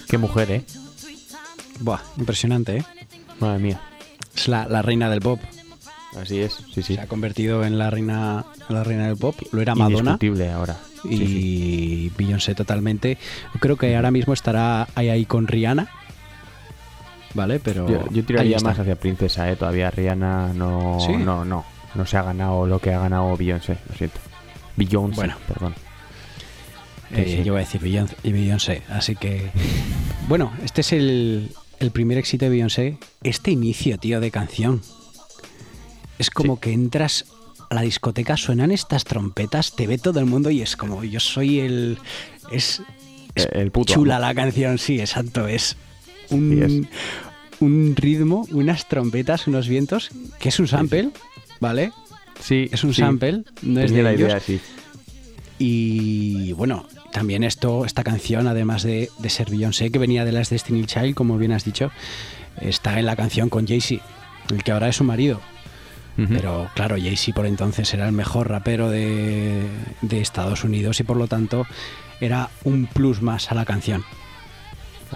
Speaker 2: Qué mujer, ¿eh?
Speaker 1: Buah, impresionante, ¿eh?
Speaker 2: Madre mía.
Speaker 1: Es la, la reina del pop.
Speaker 2: Así es, sí, sí.
Speaker 1: Se ha convertido en la reina, la reina del pop. Lo era Madonna.
Speaker 2: Indiscutible ahora.
Speaker 1: Y
Speaker 2: Sí, sí.
Speaker 1: Beyoncé totalmente. Creo que ahora mismo estará ahí, ahí con Rihanna. ¿Vale? Pero.
Speaker 2: Yo, yo tiraría más hacia Princesa, ¿eh? Todavía Rihanna no,
Speaker 1: ¿Sí?
Speaker 2: no, no. No se ha ganado lo que ha ganado Beyoncé, lo siento. Beyoncé,
Speaker 1: Bueno.
Speaker 2: perdón.
Speaker 1: Eh,
Speaker 2: Sí.
Speaker 1: Yo voy a decir Beyoncé. Así que. Bueno, este es el, el primer éxito de Beyoncé. Este inicio, tío, de canción. Es como que entras a la discoteca, suenan estas trompetas, te ve todo el mundo y es como yo soy el. Es, es
Speaker 2: el puto
Speaker 1: chula
Speaker 2: amo.
Speaker 1: la canción, sí, exacto. Es
Speaker 2: Sí,
Speaker 1: un,
Speaker 2: es.
Speaker 1: un ritmo, unas trompetas, unos vientos, que es un sample, ¿vale?
Speaker 2: Sí,
Speaker 1: Es un
Speaker 2: sí.
Speaker 1: sample, no es
Speaker 2: Tenía
Speaker 1: de
Speaker 2: la
Speaker 1: ellos.
Speaker 2: idea, sí.
Speaker 1: Y bueno, también esto, esta canción, además de, de ser Beyoncé, que venía de las Destiny Child, como bien has dicho, está en la canción con Jay-Z, el que ahora es su marido. Pero claro, Jay-Z por entonces era el mejor rapero de, de Estados Unidos y por lo tanto era un plus más a la canción.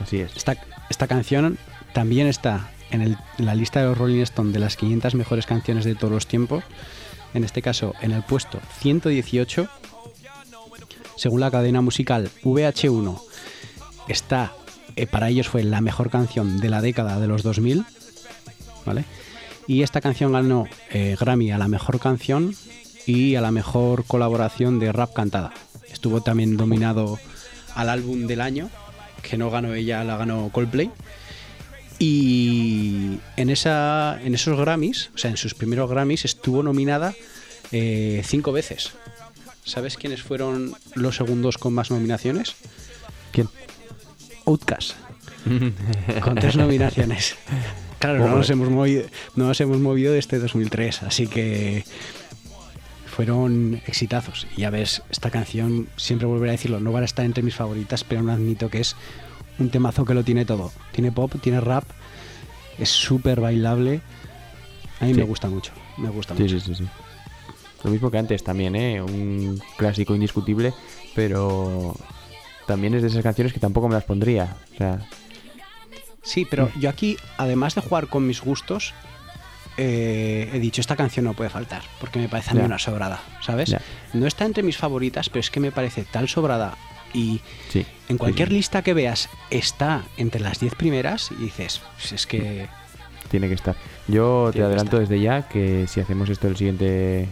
Speaker 2: Así es.
Speaker 1: Esta, esta canción también está en, el- en la lista de los Rolling Stone de las 500 mejores canciones de todos los tiempos. En este caso, en el puesto 118, según la cadena musical VH1, está, eh, para ellos fue la mejor canción de la década de los 2000, ¿vale? Y esta canción ganó eh, Grammy a la mejor canción y a la mejor colaboración de rap cantada. Estuvo también dominado al álbum del año, que no ganó ella, la ganó Coldplay. Y Y en, esa, en esos Grammys, o sea, en sus primeros Grammys, estuvo nominada eh, cinco veces. ¿Sabes quiénes fueron los segundos con más nominaciones?
Speaker 2: ¿Quién?
Speaker 1: Outcast, con tres nominaciones. Claro, no nos,
Speaker 2: eh.
Speaker 1: hemos movido, no nos hemos movido desde 2003, así que fueron exitazos. Y ya ves, esta canción, siempre volveré a decirlo, no va a estar entre mis favoritas, pero no admito que es un temazo que lo tiene todo. Tiene pop, tiene rap, es súper bailable. A mí
Speaker 2: Sí.
Speaker 1: me gusta mucho, me gusta
Speaker 2: Sí,
Speaker 1: mucho.
Speaker 2: sí, sí, sí. Lo mismo que antes también, ¿eh? Un clásico indiscutible, pero también es de esas canciones que tampoco me las pondría. O sea,
Speaker 1: Sí, pero yo aquí, además de jugar con mis gustos, eh, he dicho, esta canción no puede faltar, porque me parece a mí una sobrada, ¿sabes? No está entre mis favoritas, pero es que me parece tal sobrada y
Speaker 2: sí.
Speaker 1: en cualquier
Speaker 2: sí,
Speaker 1: lista que veas está entre las 10 primeras y dices, pues es que...
Speaker 2: Tiene que estar. Yo te
Speaker 1: Tiene
Speaker 2: adelanto desde ya que si hacemos esto el siguiente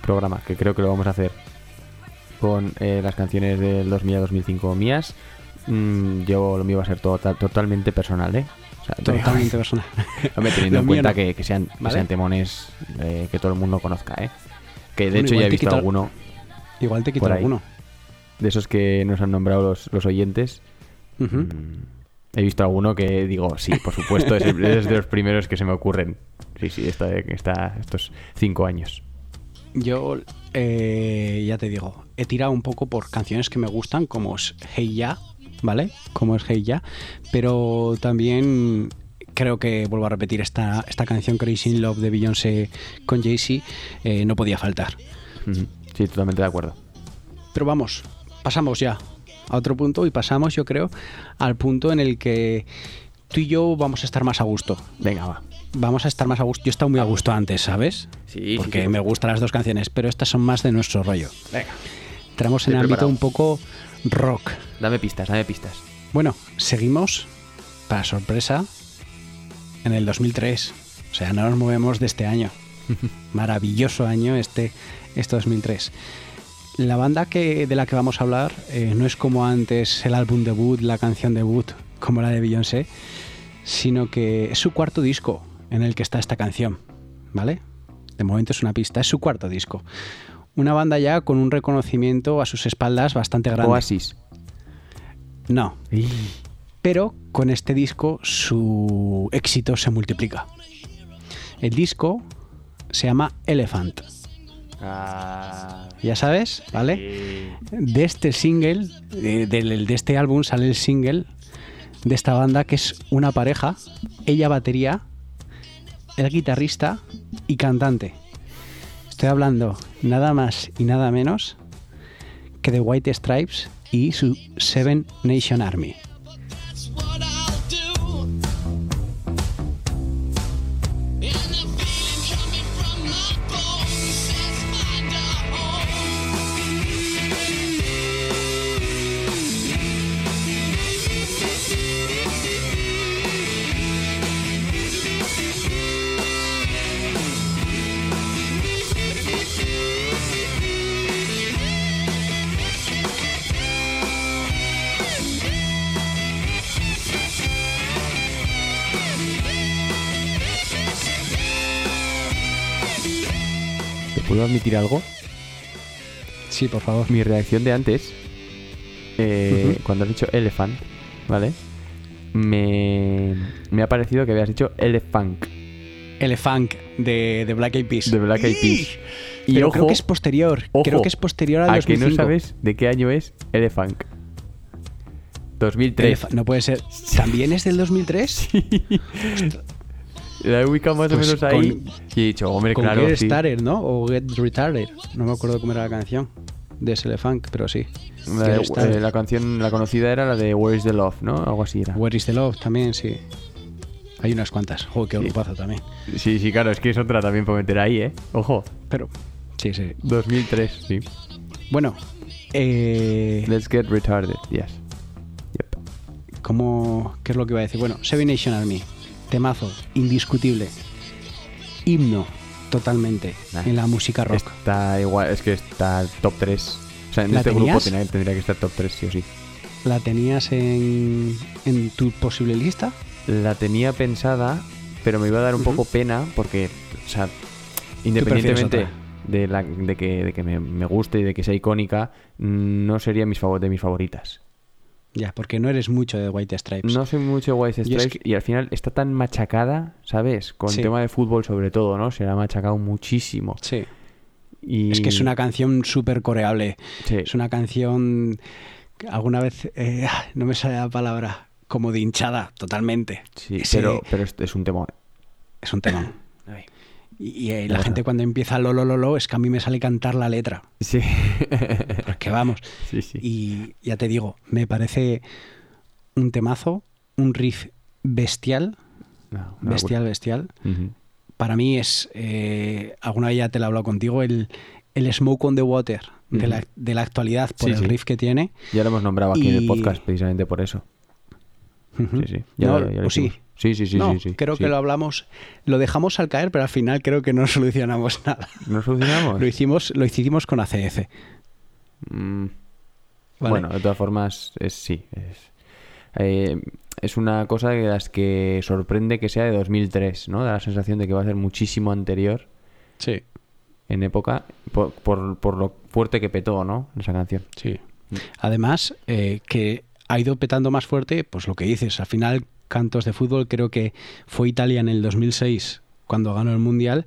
Speaker 2: programa, que creo que lo vamos a hacer con eh, las canciones del 2000 a 2005 mías, mm, yo lo mío va a ser tota- totalmente personal, ¿eh? O sea,
Speaker 1: Totalmente personal.
Speaker 2: Hombre, teniendo en cuenta
Speaker 1: no.
Speaker 2: que, que sean, que
Speaker 1: ¿Vale?
Speaker 2: sean temones eh, que todo el mundo conozca, ¿eh? Que de
Speaker 1: Bueno,
Speaker 2: hecho ya he visto
Speaker 1: quito-
Speaker 2: alguno
Speaker 1: Igual te quito
Speaker 2: Por ahí.
Speaker 1: alguno.
Speaker 2: de esos que nos han nombrado los, los oyentes. Mm, He visto alguno que digo, sí, por supuesto, es, el- es de los primeros que se me ocurren. Sí, sí, esta, esta- estos cinco años.
Speaker 1: Yo, eh, ya te digo, he tirado un poco por canciones que me gustan, como es Hey Ya, ¿vale? Como es Hey Ya, pero también creo que, vuelvo a repetir, esta, esta canción Crazy in Love de Beyoncé con Jay-Z eh, no podía faltar.
Speaker 2: Sí, totalmente de acuerdo.
Speaker 1: Pero vamos, pasamos ya a otro punto y pasamos, yo creo, al punto en el que tú y yo vamos a estar más a gusto.
Speaker 2: Venga, va.
Speaker 1: Vamos a estar más a gusto. Yo he estado muy a gusto antes, ¿sabes?
Speaker 2: Sí,
Speaker 1: Porque me gustan las dos canciones, pero estas son más de nuestro rollo.
Speaker 2: Venga.
Speaker 1: Entramos en ámbito un poco rock.
Speaker 2: Dame pistas, dame pistas.
Speaker 1: Bueno, seguimos, para sorpresa, en el 2003. O sea, no nos movemos de este año. Maravilloso año este, este 2003. La banda que, de la que vamos a hablar eh, no es como antes el álbum debut, la canción debut, como la de Beyoncé, sino que es su cuarto disco en el que está esta canción, ¿vale? De momento es una pista, es su cuarto disco. Una banda ya con un reconocimiento a sus espaldas bastante grande.
Speaker 2: Oasis.
Speaker 1: No, pero con este disco su éxito se multiplica. El disco se llama Elephant,
Speaker 2: Ah,
Speaker 1: ya sabes, ¿vale? De este single, de, este álbum sale el single de esta banda que es una pareja, ella batería, el guitarrista y cantante. Estoy hablando nada más y nada menos que de White Stripes y su Seven Nation Army.
Speaker 2: Admitir algo?
Speaker 1: Sí, por favor.
Speaker 2: Mi reacción de antes, eh, cuando has dicho elephant, ¿vale? Me, me ha parecido que habías dicho elephant
Speaker 1: Elefunk de, de Black Eyed Peas.
Speaker 2: de Black Eyed Peas. Y
Speaker 1: Pero
Speaker 2: ojo,
Speaker 1: creo que es posterior.
Speaker 2: ojo,
Speaker 1: creo que es posterior al
Speaker 2: a que
Speaker 1: 2005.
Speaker 2: no sabes de qué año es elephant. 2003.
Speaker 1: Elef- no puede ser. ¿También es del 2003?
Speaker 2: La he ubicado más o
Speaker 1: Pues
Speaker 2: menos ahí.
Speaker 1: con-
Speaker 2: y he dicho, hombre,
Speaker 1: Con
Speaker 2: claro,
Speaker 1: Get
Speaker 2: sí.
Speaker 1: Started, ¿no? O Get Retarded. No me acuerdo cómo era la canción de ese Elefunk, pero sí.
Speaker 2: La, de- eh, la canción, la conocida era la de Where is the Love, ¿no? Algo así era.
Speaker 1: Where is the Love también, sí. Hay unas cuantas. Joder, qué
Speaker 2: Sí.
Speaker 1: grupazo también.
Speaker 2: Sí, sí, claro, es que es otra también para meter ahí, ¿eh? Ojo,
Speaker 1: Pero, sí, sí.
Speaker 2: 2003, sí.
Speaker 1: Bueno, eh,
Speaker 2: Let's get retarded, yes. Yep.
Speaker 1: ¿cómo, ¿qué es lo que iba a decir? Bueno, Seven Nation Army. Temazo, indiscutible. Himno, totalmente,
Speaker 2: Nah.
Speaker 1: en la música rock.
Speaker 2: Está igual, es que está top 3. O sea, en
Speaker 1: ¿La
Speaker 2: este grupo tendría, tendría que estar top 3, sí o sí.
Speaker 1: ¿La tenías en, en tu posible lista?
Speaker 2: La tenía pensada, pero me iba a dar un poco pena porque, o sea, independientemente de, la, de que, de que me, me guste y de que sea icónica, no sería mis de mis favoritas.
Speaker 1: Ya, porque no eres mucho de White Stripes.
Speaker 2: No soy mucho de White
Speaker 1: es
Speaker 2: Stripes
Speaker 1: que-
Speaker 2: y al final está tan machacada, ¿sabes? Con
Speaker 1: Sí.
Speaker 2: tema de fútbol sobre todo, ¿no? Se la ha machacado muchísimo.
Speaker 1: Sí.
Speaker 2: Y...
Speaker 1: Es que es una canción súper coreable.
Speaker 2: Sí.
Speaker 1: Es una canción. Alguna vez. eh, no me sale la palabra. Como de hinchada, totalmente.
Speaker 2: Sí,
Speaker 1: Ese-
Speaker 2: pero, pero es, es un temor.
Speaker 1: Es un tema. Y, y, eh, la gente cuando empieza lo, lo, lo, lo, es que a mí me sale cantar la letra.
Speaker 2: Sí.
Speaker 1: Porque vamos.
Speaker 2: sí, sí.
Speaker 1: Y ya te digo, me parece un temazo, un riff bestial,
Speaker 2: No,
Speaker 1: bestial, bestial. Para mí es, eh, alguna vez ya te lo he hablado contigo, el, el Smoke on the Water de, la, de la actualidad por
Speaker 2: Sí,
Speaker 1: el riff que tiene.
Speaker 2: Ya lo hemos nombrado aquí en el podcast precisamente por eso. Sí, sí. Ya,
Speaker 1: No,
Speaker 2: lo- ya lo
Speaker 1: ¿o sí?
Speaker 2: Sí, sí, sí,
Speaker 1: no,
Speaker 2: sí, sí,
Speaker 1: creo
Speaker 2: sí.
Speaker 1: que lo hablamos, lo dejamos al caer, pero al final creo que no solucionamos nada.
Speaker 2: ¿No solucionamos?
Speaker 1: Lo hicimos, lo hicimos con ACF.
Speaker 2: Mm,
Speaker 1: ¿vale?
Speaker 2: Bueno, de todas formas, es, sí. Es, eh, es una cosa de las que sorprende que sea de 2003, ¿no? Da la sensación de que va a ser muchísimo anterior
Speaker 1: sí,
Speaker 2: en época por, por, por lo fuerte que petó, ¿no? Esa canción.
Speaker 1: sí. Además, eh, que ha ido petando más fuerte, pues lo que dices, al final cantos de fútbol, creo que fue Italia en el 2006, cuando ganó el Mundial,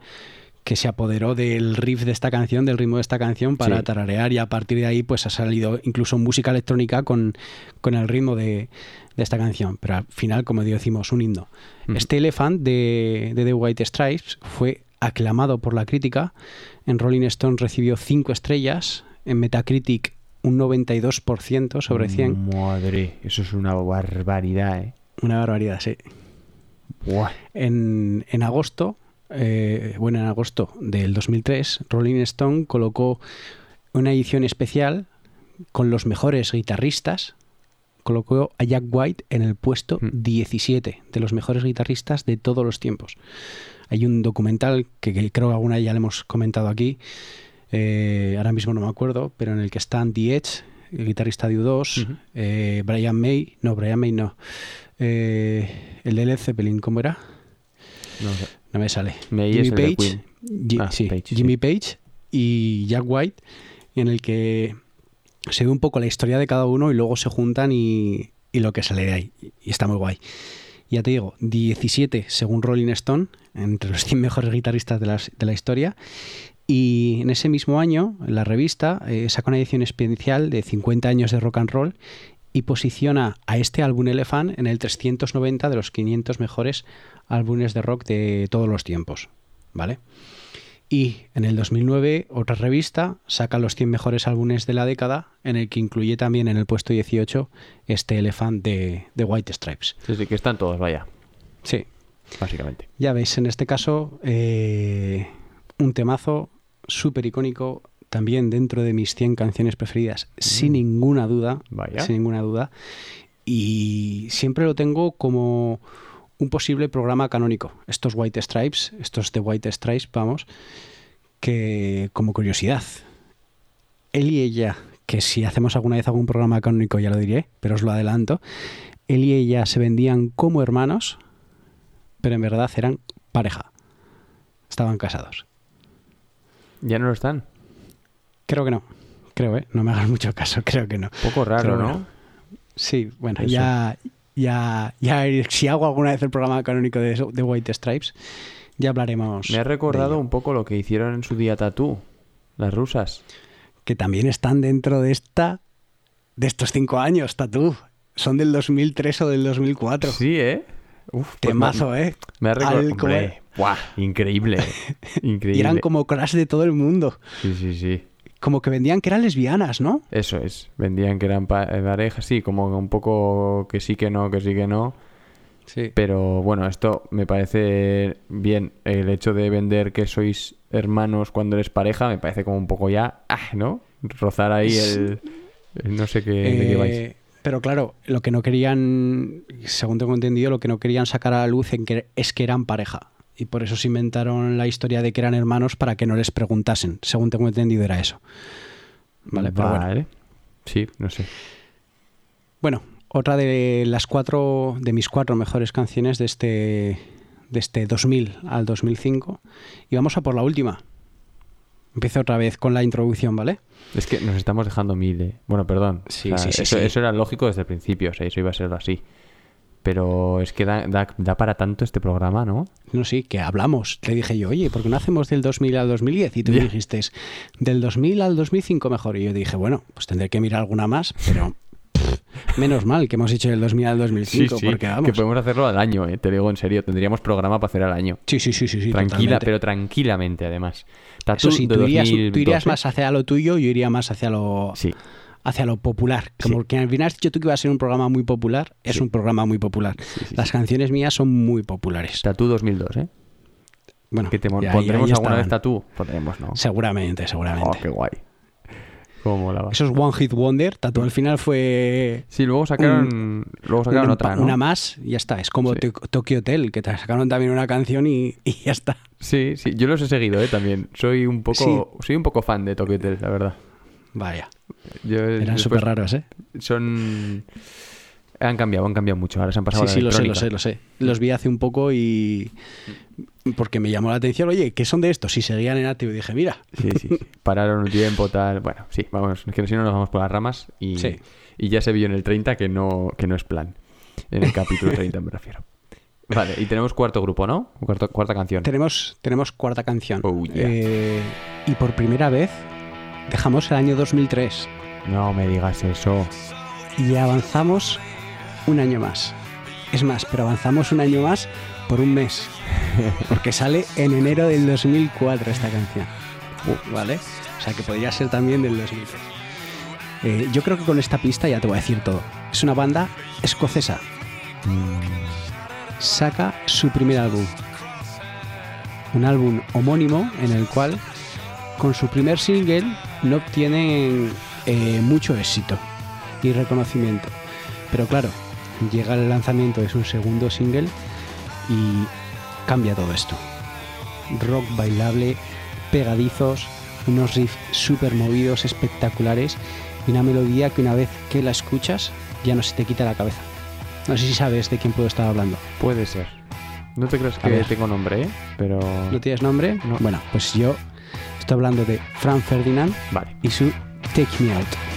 Speaker 1: que se apoderó del riff de esta canción, del ritmo de esta canción, para
Speaker 2: Sí.
Speaker 1: tararear y a partir de ahí pues ha salido incluso música electrónica con, con el ritmo de, de esta canción. Pero al final, como decimos, un himno.
Speaker 2: Ujú.
Speaker 1: Este Elephant de, de The White Stripes fue aclamado por la crítica. En Rolling Stone recibió 5 estrellas, en Metacritic un 92% sobre 100.
Speaker 2: Madre, eso es una barbaridad, ¿eh?
Speaker 1: Una barbaridad, sí.
Speaker 2: Buah.
Speaker 1: En, en agosto, eh, bueno, en agosto del 2003, Rolling Stone colocó una edición especial con los mejores guitarristas. Colocó a Jack White en el puesto
Speaker 2: Mm.
Speaker 1: 17 de los mejores guitarristas de todos los tiempos. Hay un documental que, que creo que alguna ya le hemos comentado aquí, eh, ahora mismo no me acuerdo, pero en el que están The Edge, el guitarrista de U2,
Speaker 2: Ujú.
Speaker 1: eh, Brian May, no, Brian May no, eh, el de Led Zeppelin, ¿cómo era?
Speaker 2: No sé.
Speaker 1: No me sale. Jimmy Page,
Speaker 2: Ah,
Speaker 1: sí,
Speaker 2: Page, sí.
Speaker 1: Jimmy Page y Jack White, en el que se ve un poco la historia de cada uno y luego se juntan y, y lo que sale de ahí. Y está muy guay. Ya te digo, 17 según Rolling Stone, entre los 100 mejores guitarristas de, la historia. Y en ese mismo año, la revista eh, saca una edición especial de 50 años de rock and roll y posiciona a este álbum Elephant en el 390 de los 500 mejores álbumes de rock de todos los tiempos. ¿Vale? Y en el 2009, otra revista saca los 100 mejores álbumes de la década, en el que incluye también en el puesto 18 este Elephant de, de White Stripes.
Speaker 2: Sí, sí, que están todos, vaya,
Speaker 1: Sí,
Speaker 2: básicamente.
Speaker 1: ya veis, en este caso, eh, un temazo súper icónico, también dentro de mis 100 canciones preferidas, sin ninguna duda.
Speaker 2: Vaya.
Speaker 1: Sin ninguna duda. Y siempre lo tengo como un posible programa canónico. Estos White Stripes, estos de White Stripes, vamos, que como curiosidad, él y ella, que si hacemos alguna vez algún programa canónico ya lo diré, pero os lo adelanto, él y ella se vendían como hermanos, pero en verdad eran pareja. Estaban casados.
Speaker 2: Ya no lo están.
Speaker 1: Creo que no. Creo, ¿eh? No me hagas mucho caso, creo que no.
Speaker 2: Poco raro, ¿no?
Speaker 1: Sí, bueno,
Speaker 2: Eso.
Speaker 1: ya, ya, ya, si hago alguna vez el programa canónico de, White Stripes, ya hablaremos.
Speaker 2: Me ha recordado un poco lo que hicieron en su día Tatú, las rusas.
Speaker 1: que también están dentro de esta, de estos cinco años, Tatú. Son del 2003 o del 2004.
Speaker 2: Sí, ¿eh? Uf, pues
Speaker 1: Temazo,
Speaker 2: me,
Speaker 1: ¿eh?
Speaker 2: Me ha recordado. ¡buah! Increíble. Increíble.
Speaker 1: Y eran como crush de todo el mundo.
Speaker 2: Sí, sí, sí.
Speaker 1: Como que vendían que eran lesbianas, ¿no?
Speaker 2: Eso es. Vendían que eran pa- parejas, sí, como un poco que sí, que no, que sí, que no.
Speaker 1: Sí.
Speaker 2: Pero bueno, esto me parece bien. El hecho de vender que sois hermanos cuando eres pareja me parece como un poco ya, ah, ¿no? Rozar ahí el, el no sé qué, de qué vais.
Speaker 1: Eh, pero claro, lo que no querían, según tengo entendido, lo que no querían sacar a la luz en que, es que eran pareja. Y por eso se inventaron la historia de que eran hermanos para que no les preguntasen. Según tengo entendido era eso. Vale, pero bueno.
Speaker 2: Sí, no sé.
Speaker 1: Bueno, otra de las cuatro, de mis cuatro mejores canciones de este, de este 2000 al 2005. Y vamos a por la última. Empiezo otra vez con la introducción, ¿vale?
Speaker 2: Es que nos estamos dejando mil. eh. Bueno, perdón.
Speaker 1: Sí,
Speaker 2: O sea,
Speaker 1: sí, sí,
Speaker 2: eso,
Speaker 1: sí.
Speaker 2: eso era lógico desde el principio, o sea, eso iba a ser así. Pero es que da, da- da para tanto este programa, ¿no?
Speaker 1: No, sí, que hablamos. Le dije yo, oye, ¿por qué no hacemos del 2000 al 2010? Y tú me
Speaker 2: Ya.
Speaker 1: dijiste, del 2000 al 2005 mejor. Y yo dije, bueno, pues tendré que mirar alguna más, pero menos mal que hemos hecho del 2000 al 2005, porque vamos.
Speaker 2: que podemos hacerlo al año, eh, te digo en serio. Tendríamos programa para hacer al año.
Speaker 1: Sí, sí, sí, sí. sí,
Speaker 2: Tranquila,
Speaker 1: totalmente.
Speaker 2: pero tranquilamente además. Tatu
Speaker 1: Eso sí, tú irías, tú
Speaker 2: 2012.
Speaker 1: irías más hacia lo tuyo, yo iría más hacia lo,
Speaker 2: Sí,
Speaker 1: hacia lo popular. Como
Speaker 2: Sí.
Speaker 1: que al final has dicho tú que iba a ser un programa muy popular, es un programa muy popular.
Speaker 2: sí,
Speaker 1: Las canciones mías son muy populares.
Speaker 2: Tatu 2002, ¿eh?
Speaker 1: Bueno,
Speaker 2: ¿Que te mon-
Speaker 1: y ahí-
Speaker 2: ¿Pondremos alguna vez. Tatu? Pondremos, ¿no?
Speaker 1: Seguramente, seguramente.
Speaker 2: Oh, qué guay. Cómo.
Speaker 1: Eso es One Hit Wonder. Tatu al final fue
Speaker 2: Sí, luego sacaron, luego sacaron
Speaker 1: una,
Speaker 2: otra, ¿no?
Speaker 1: una más y ya está. Es como
Speaker 2: Sí.
Speaker 1: Tokyo Hotel, que te sacaron también una canción y, y ya está.
Speaker 2: Sí, sí, yo los he seguido, ¿eh? También. Soy un poco, soy un poco fan de Tokyo Hotel, la verdad.
Speaker 1: Vaya,
Speaker 2: Yo,
Speaker 1: eran súper raros, ¿eh?
Speaker 2: Son... Han cambiado, han cambiado mucho. Ahora se han pasado
Speaker 1: Sí,
Speaker 2: a la
Speaker 1: sí, lo sé, lo sé, lo sé. Los vi hace un poco y... Porque me llamó la atención, oye, ¿qué son de estos? Y seguían en activo y dije, mira,
Speaker 2: Sí, sí, sí. Pararon un tiempo, tal. Bueno, sí, vamos, es que si no nos vamos por las ramas y,
Speaker 1: Sí.
Speaker 2: y ya se vio en el 30 que no, que no es plan. En el capítulo 30 me refiero. Vale, y tenemos cuarto grupo, ¿no? Cuarto- cuarta canción.
Speaker 1: tenemos, tenemos cuarta canción.
Speaker 2: Oh, yeah.
Speaker 1: Eh, y por primera vez dejamos el año 2003
Speaker 2: No me digas eso.
Speaker 1: y avanzamos un año más. Es más, pero avanzamos un año más por un mes. Porque sale en enero del 2004 esta canción. Uh, ¿Vale? O sea que podría ser también del 2003. Eh, yo creo que con esta pista ya te voy a decir todo. Es una banda escocesa. Saca su primer álbum. Un álbum homónimo en el cual con su primer single no obtienen eh, mucho éxito y reconocimiento. Pero claro, llega el lanzamiento de su segundo single y cambia todo esto. Rock bailable, pegadizos, unos riffs súper movidos, espectaculares y una melodía que una vez que la escuchas ya no se te quita la cabeza. No sé si sabes de quién puedo estar hablando.
Speaker 2: Puede ser. No te crees
Speaker 1: A
Speaker 2: que tengo nombre, ¿eh? Pero...
Speaker 1: ¿No tienes nombre?
Speaker 2: No.
Speaker 1: Bueno, pues yo estoy hablando de Frank Ferdinand
Speaker 2: Vale.
Speaker 1: y su Take Me Out.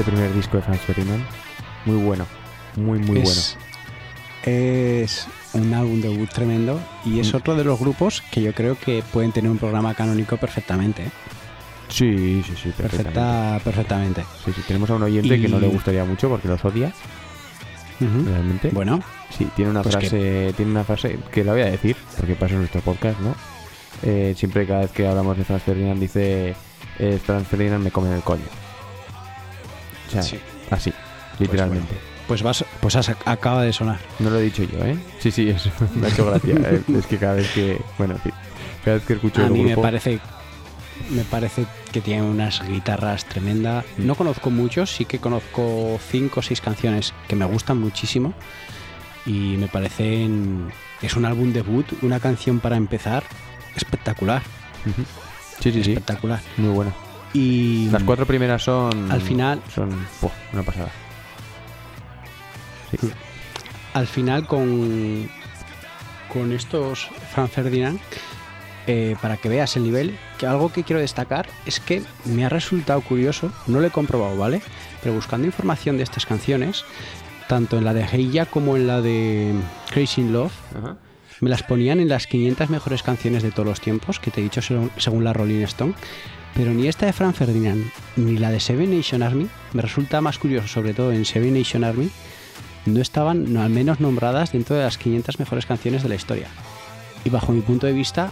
Speaker 2: Este primer disco de Franz Ferdinand. Muy bueno. Muy, muy
Speaker 1: es, es un álbum debut tremendo y es
Speaker 2: Mm.
Speaker 1: otro de los grupos que yo creo que pueden tener un programa canónico perfectamente. ¿eh?
Speaker 2: bueno. Sí, sí, sí, perfectamente.
Speaker 1: Perfecta, perfectamente.
Speaker 2: Sí, sí, tenemos a un oyente
Speaker 1: Y-
Speaker 2: que no le gustaría mucho porque los odia, realmente.
Speaker 1: Bueno,
Speaker 2: Sí, tiene una
Speaker 1: Pues
Speaker 2: frase, tiene una frase que la voy a decir, porque pasa en nuestro podcast, ¿no? Eh, siempre cada vez que hablamos de Franz Ferdinand dice eh, Franz Ferdinand me come en el coño. O sea,
Speaker 1: Sí.
Speaker 2: así, literalmente.
Speaker 1: pues vas, pues has- acaba de sonar.
Speaker 2: No lo he dicho yo, ¿eh? Sí, sí, eso me ha hecho gracia. eh. Es que cada vez que, bueno, cada vez que escucho
Speaker 1: A
Speaker 2: el
Speaker 1: mí me
Speaker 2: grupo,
Speaker 1: parece, me parece que tiene unas guitarras tremendas.
Speaker 2: Mm.
Speaker 1: No conozco muchos, sí que conozco cinco o seis canciones que me gustan muchísimo y me parecen es un álbum debut, una canción para empezar espectacular,
Speaker 2: sí, sí, sí,
Speaker 1: espectacular.
Speaker 2: muy buena.
Speaker 1: Y
Speaker 2: Las cuatro primeras son,
Speaker 1: Al final-
Speaker 2: son, una pasada. Sí.
Speaker 1: al final con, con estos Franz Ferdinand, eh, para que veas el nivel, que algo que quiero destacar es que me ha resultado curioso, no lo he comprobado, ¿vale? Pero buscando información de estas canciones, tanto en la de Heya como en la de Crazy in Love,
Speaker 2: Ajá.
Speaker 1: Me las ponían en las 500 mejores canciones de todos los tiempos, que te he dicho según, la Rolling Stone. Pero ni esta de Franz Ferdinand ni la de Seven Nation Army me resulta más curioso, sobre todo en Seven Nation Army, no estaban no, al menos nombradas dentro de las 500 mejores canciones de la historia. Y bajo mi punto de vista,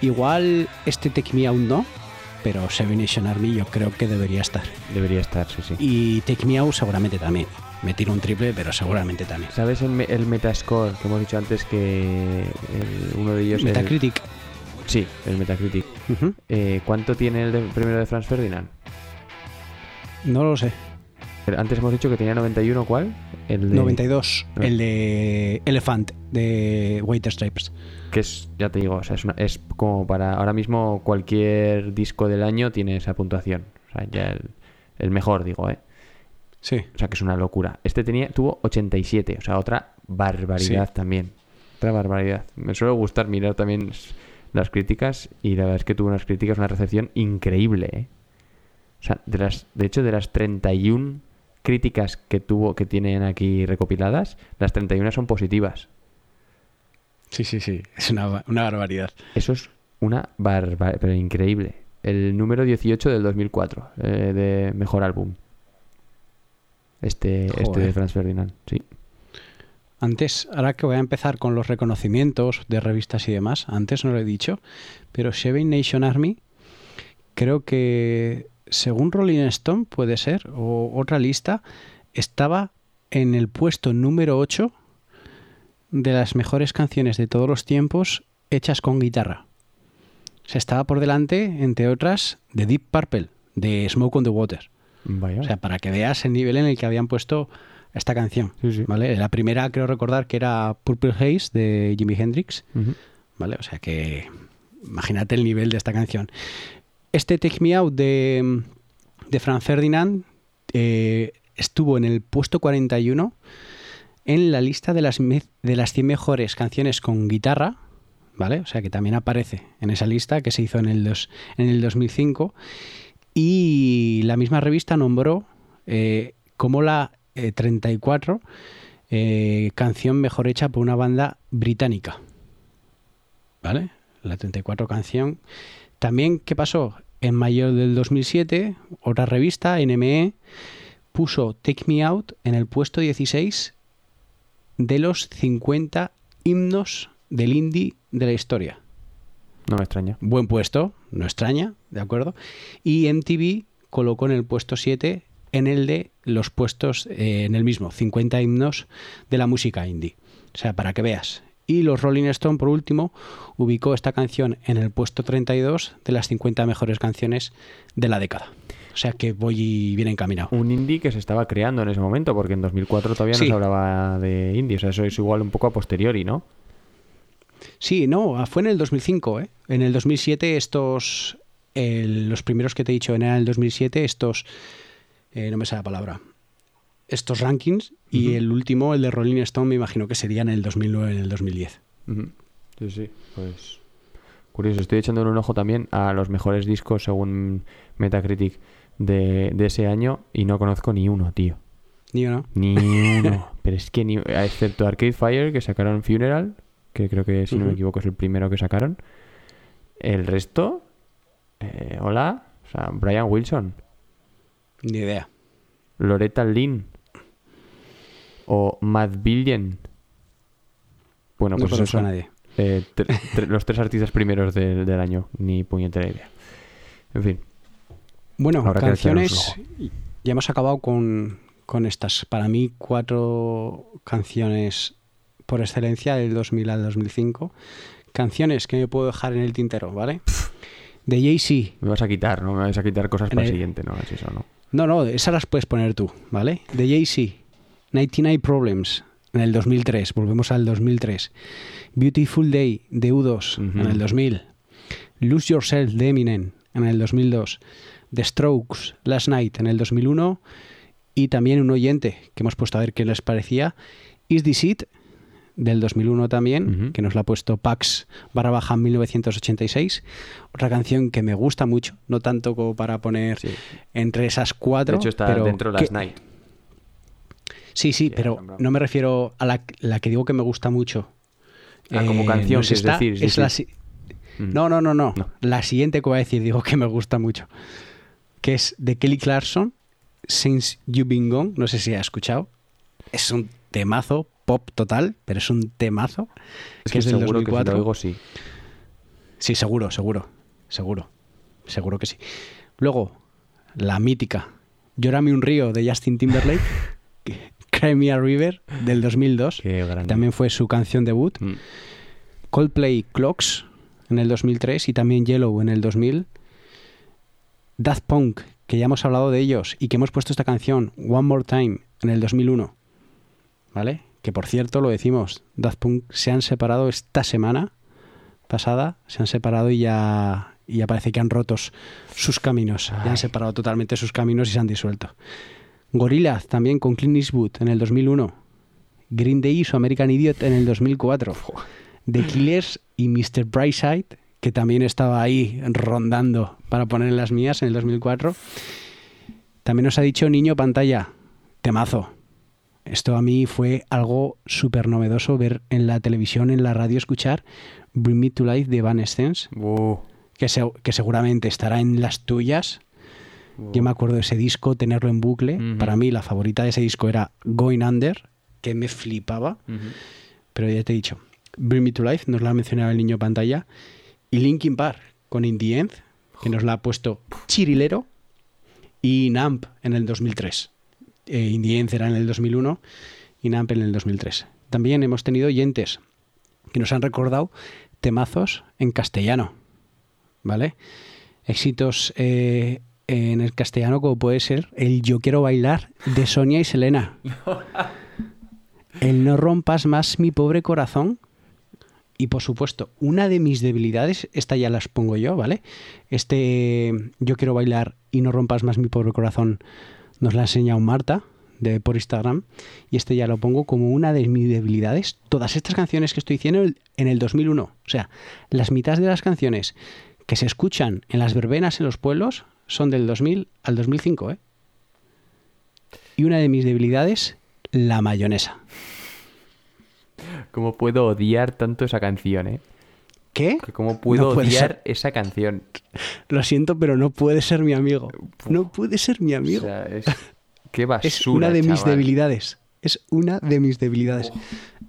Speaker 1: igual este Take Me Out no, pero Seven Nation Army yo creo que debería estar.
Speaker 2: Debería estar, sí, sí.
Speaker 1: Y Take Me Out seguramente también. Me tiro un triple, pero seguramente también.
Speaker 2: ¿Sabes el, el Metascore que hemos dicho antes que el- uno de ellos... el-
Speaker 1: Metacritic.
Speaker 2: sí, el Metacritic. Eh, ¿Cuánto tiene el de- primero de Franz Ferdinand?
Speaker 1: No lo sé.
Speaker 2: Antes hemos dicho que tenía 91, ¿cuál? El de,
Speaker 1: 92.
Speaker 2: No.
Speaker 1: El de Elephant, de White Stripes.
Speaker 2: Que es, ya te digo, o sea, es, una- es como para... Ahora mismo cualquier disco del año tiene esa puntuación. O sea, ya el, el mejor, digo, ¿eh?
Speaker 1: Sí.
Speaker 2: O sea, que es una locura. Este tenía tuvo 87, o sea, otra barbaridad
Speaker 1: Sí.
Speaker 2: también. Otra barbaridad. Me suele gustar mirar también las críticas y la verdad es que tuvo unas críticas, una recepción increíble, ¿eh? O sea, de las de hecho de las 31 críticas que tuvo que tienen aquí recopiladas, las 31 son positivas.
Speaker 1: Sí, sí, sí. Es una, una barbaridad.
Speaker 2: Eso es una barbaridad, pero increíble. El número 18 del 2004 eh, de mejor álbum. Este, este de. Franz Ferdinand, sí.
Speaker 1: Antes, ahora que voy a empezar con los reconocimientos de revistas y demás, antes no lo he dicho, pero Seven Nation Army, creo que según Rolling Stone puede ser, o otra lista, estaba en el puesto número 8 de las mejores canciones de todos los tiempos hechas con guitarra. Se estaba por delante, entre otras, de Deep Purple, de Smoke on the Water.
Speaker 2: Vaya.
Speaker 1: O sea, para que veas el nivel en el que habían puesto esta canción.
Speaker 2: Sí, sí.
Speaker 1: ¿vale? La primera creo recordar que era Purple Haze de Jimi Hendrix. ¿vale? O sea que imagínate el nivel de esta canción. Este Take Me Out de, de Franz Ferdinand eh, estuvo en el puesto 41 en la lista de las, de las 100 mejores canciones con guitarra, ¿vale? O sea que también aparece en esa lista que se hizo en el, dos- en el 2005 y la misma revista nombró eh, como la eh, 34 eh, canción mejor hecha por una banda británica. ¿Vale? La 34 canción. También, ¿qué pasó? En mayo del 2007, otra revista, NME, puso Take Me Out en el puesto 16 de los 50 himnos del indie de la historia.
Speaker 2: No me extraña.
Speaker 1: Buen puesto, no extraña, ¿de acuerdo? Y MTV colocó en el puesto 7 en el de los puestos, eh, en el mismo, 50 himnos de la música indie. O sea, para que veas. Y los Rolling Stone, por último, ubicó esta canción en el puesto 32 de las 50 mejores canciones de la década. O sea que voy bien encaminado.
Speaker 2: Un indie que se estaba creando en ese momento, porque en 2004 todavía no se hablaba de indie. O sea, eso es igual un poco a posteriori, ¿no?
Speaker 1: Sí, no, fue en el 2005, ¿eh? En el 2007 estos, el- los primeros que te he dicho eran en el 2007, estos, eh, no me sale la palabra, estos rankings, y el último, el de Rolling Stone, me imagino que sería en el 2009, en el 2010.
Speaker 2: Ujú. Sí, sí. Pues. Curioso. Estoy echándole un ojo también a los mejores discos según Metacritic de, de ese año y no conozco ni uno, tío.
Speaker 1: ¿Ni uno?
Speaker 2: Ni uno. Pero es que ni. Excepto Arcade Fire, que sacaron Funeral, que creo que si no me equivoco es el primero que sacaron. El resto. eh, hola. O sea, Brian Wilson.
Speaker 1: Ni idea.
Speaker 2: Loretta Lynn o Matt Billion. Bueno,
Speaker 1: no
Speaker 2: pues
Speaker 1: a
Speaker 2: son
Speaker 1: nadie.
Speaker 2: eh, tre- tre- los tres artistas primeros del, del año. Ni puñetera idea. En fin.
Speaker 1: Bueno,
Speaker 2: Habrá
Speaker 1: canciones. Ya hemos acabado con, con estas. Para mí, cuatro canciones por excelencia del 2000 al 2005. Canciones que me puedo dejar en el tintero, ¿vale? De Jay-Z.
Speaker 2: Me vas a quitar, ¿no? Me vas a quitar cosas
Speaker 1: En
Speaker 2: para el siguiente, ¿no? Es eso, ¿no?
Speaker 1: No, no, esas las puedes poner tú, ¿vale? De Jay-Z. 99 Problems en el 2003. Volvemos al 2003. Beautiful Day de U2
Speaker 2: Ujú.
Speaker 1: en el 2000. Lose Yourself de Eminem en el 2002. The Strokes Last Night en el 2001. Y también un oyente que hemos puesto a ver qué les parecía. Is This It del 2001 también, que nos la ha puesto Pax barra baja 1986. Otra canción que me gusta mucho, no tanto como para poner
Speaker 2: Sí.
Speaker 1: entre esas cuatro.
Speaker 2: De hecho, está
Speaker 1: pero
Speaker 2: dentro de Last Night.
Speaker 1: Sí, sí, pero no me refiero a la, la que digo que me gusta mucho.
Speaker 2: Ah, como
Speaker 1: Eh,
Speaker 2: canción,
Speaker 1: no es
Speaker 2: decir,
Speaker 1: es
Speaker 2: sí.
Speaker 1: la
Speaker 2: Mm.
Speaker 1: No, no, no, no,
Speaker 2: No.
Speaker 1: La siguiente que voy a decir digo que me gusta mucho. Que es de Kelly Clarkson, Since You've Been Gone. No sé si has escuchado. Es un temazo, pop total, pero es un temazo.
Speaker 2: Es
Speaker 1: que es del
Speaker 2: seguro que si
Speaker 1: 2004.
Speaker 2: lo oigo, sí.
Speaker 1: Sí, seguro, seguro, seguro. seguro que sí. Luego, la mítica Llórame un río de Justin Timberlake, que- Cry Me a River del 2002,
Speaker 2: Qué grande.
Speaker 1: también fue su canción debut.
Speaker 2: Mm.
Speaker 1: Coldplay Clocks en el 2003 y también Yellow en el 2000. Daft Punk, que ya hemos hablado de ellos y que hemos puesto esta canción One More Time en el 2001. ¿Vale? Que por cierto, lo decimos, Daft Punk se han separado esta semana pasada, se han separado y ya, y ya parece que han roto sus caminos. Ya
Speaker 2: Ay.
Speaker 1: han separado totalmente sus caminos y se han disuelto. Gorillaz también con Clint Eastwood en el 2001. Green Day y su American Idiot en el 2004. The Killers y Mr. Brightside, que también estaba ahí rondando para poner en las mías en el 2004. También nos ha dicho Niño Pantalla, temazo. Esto a mí fue algo súper novedoso ver en la televisión, en la radio, escuchar Bring Me to Life de Evanescence,
Speaker 2: Uh,
Speaker 1: que, se- que seguramente estará en las tuyas. Yo me acuerdo de ese disco, tenerlo en bucle. Para mí la favorita de ese disco era Going Under, que me flipaba. Pero ya te he dicho, Bring Me to Life, nos la ha mencionado el niño pantalla. Y Linkin Park con In the End, que nos la ha puesto Chirilero. Y Namp en el 2003. Eh, en el 2001 y Namp en el 2003. También hemos tenido oyentes que nos han recordado temazos en castellano. ¿Vale? Éxitos eh, en el castellano, como puede ser el Yo quiero bailar de Sonia y Selena. El no rompas más mi pobre corazón. Y por supuesto, una de mis debilidades, esta ya las pongo yo, ¿vale? Este Yo quiero bailar y no rompas más mi pobre corazón nos la ha enseñado Marta de por Instagram y este ya lo pongo como una de mis debilidades. Todas estas canciones que estoy diciendo en el 2001, o sea, las mitades de las canciones que se escuchan en las verbenas en los pueblos son del 2000 al 2005, ¿eh? Y una de mis debilidades, la mayonesa.
Speaker 2: ¿Cómo puedo odiar tanto esa canción, eh?
Speaker 1: ¿Qué?
Speaker 2: ¿Cómo puedo
Speaker 1: No
Speaker 2: odiar esa canción?
Speaker 1: Lo siento, pero no puede ser mi amigo. No puede ser mi
Speaker 2: O
Speaker 1: amigo.
Speaker 2: sea, es... Qué basura,
Speaker 1: es una de mis debilidades. Es una de mis debilidades.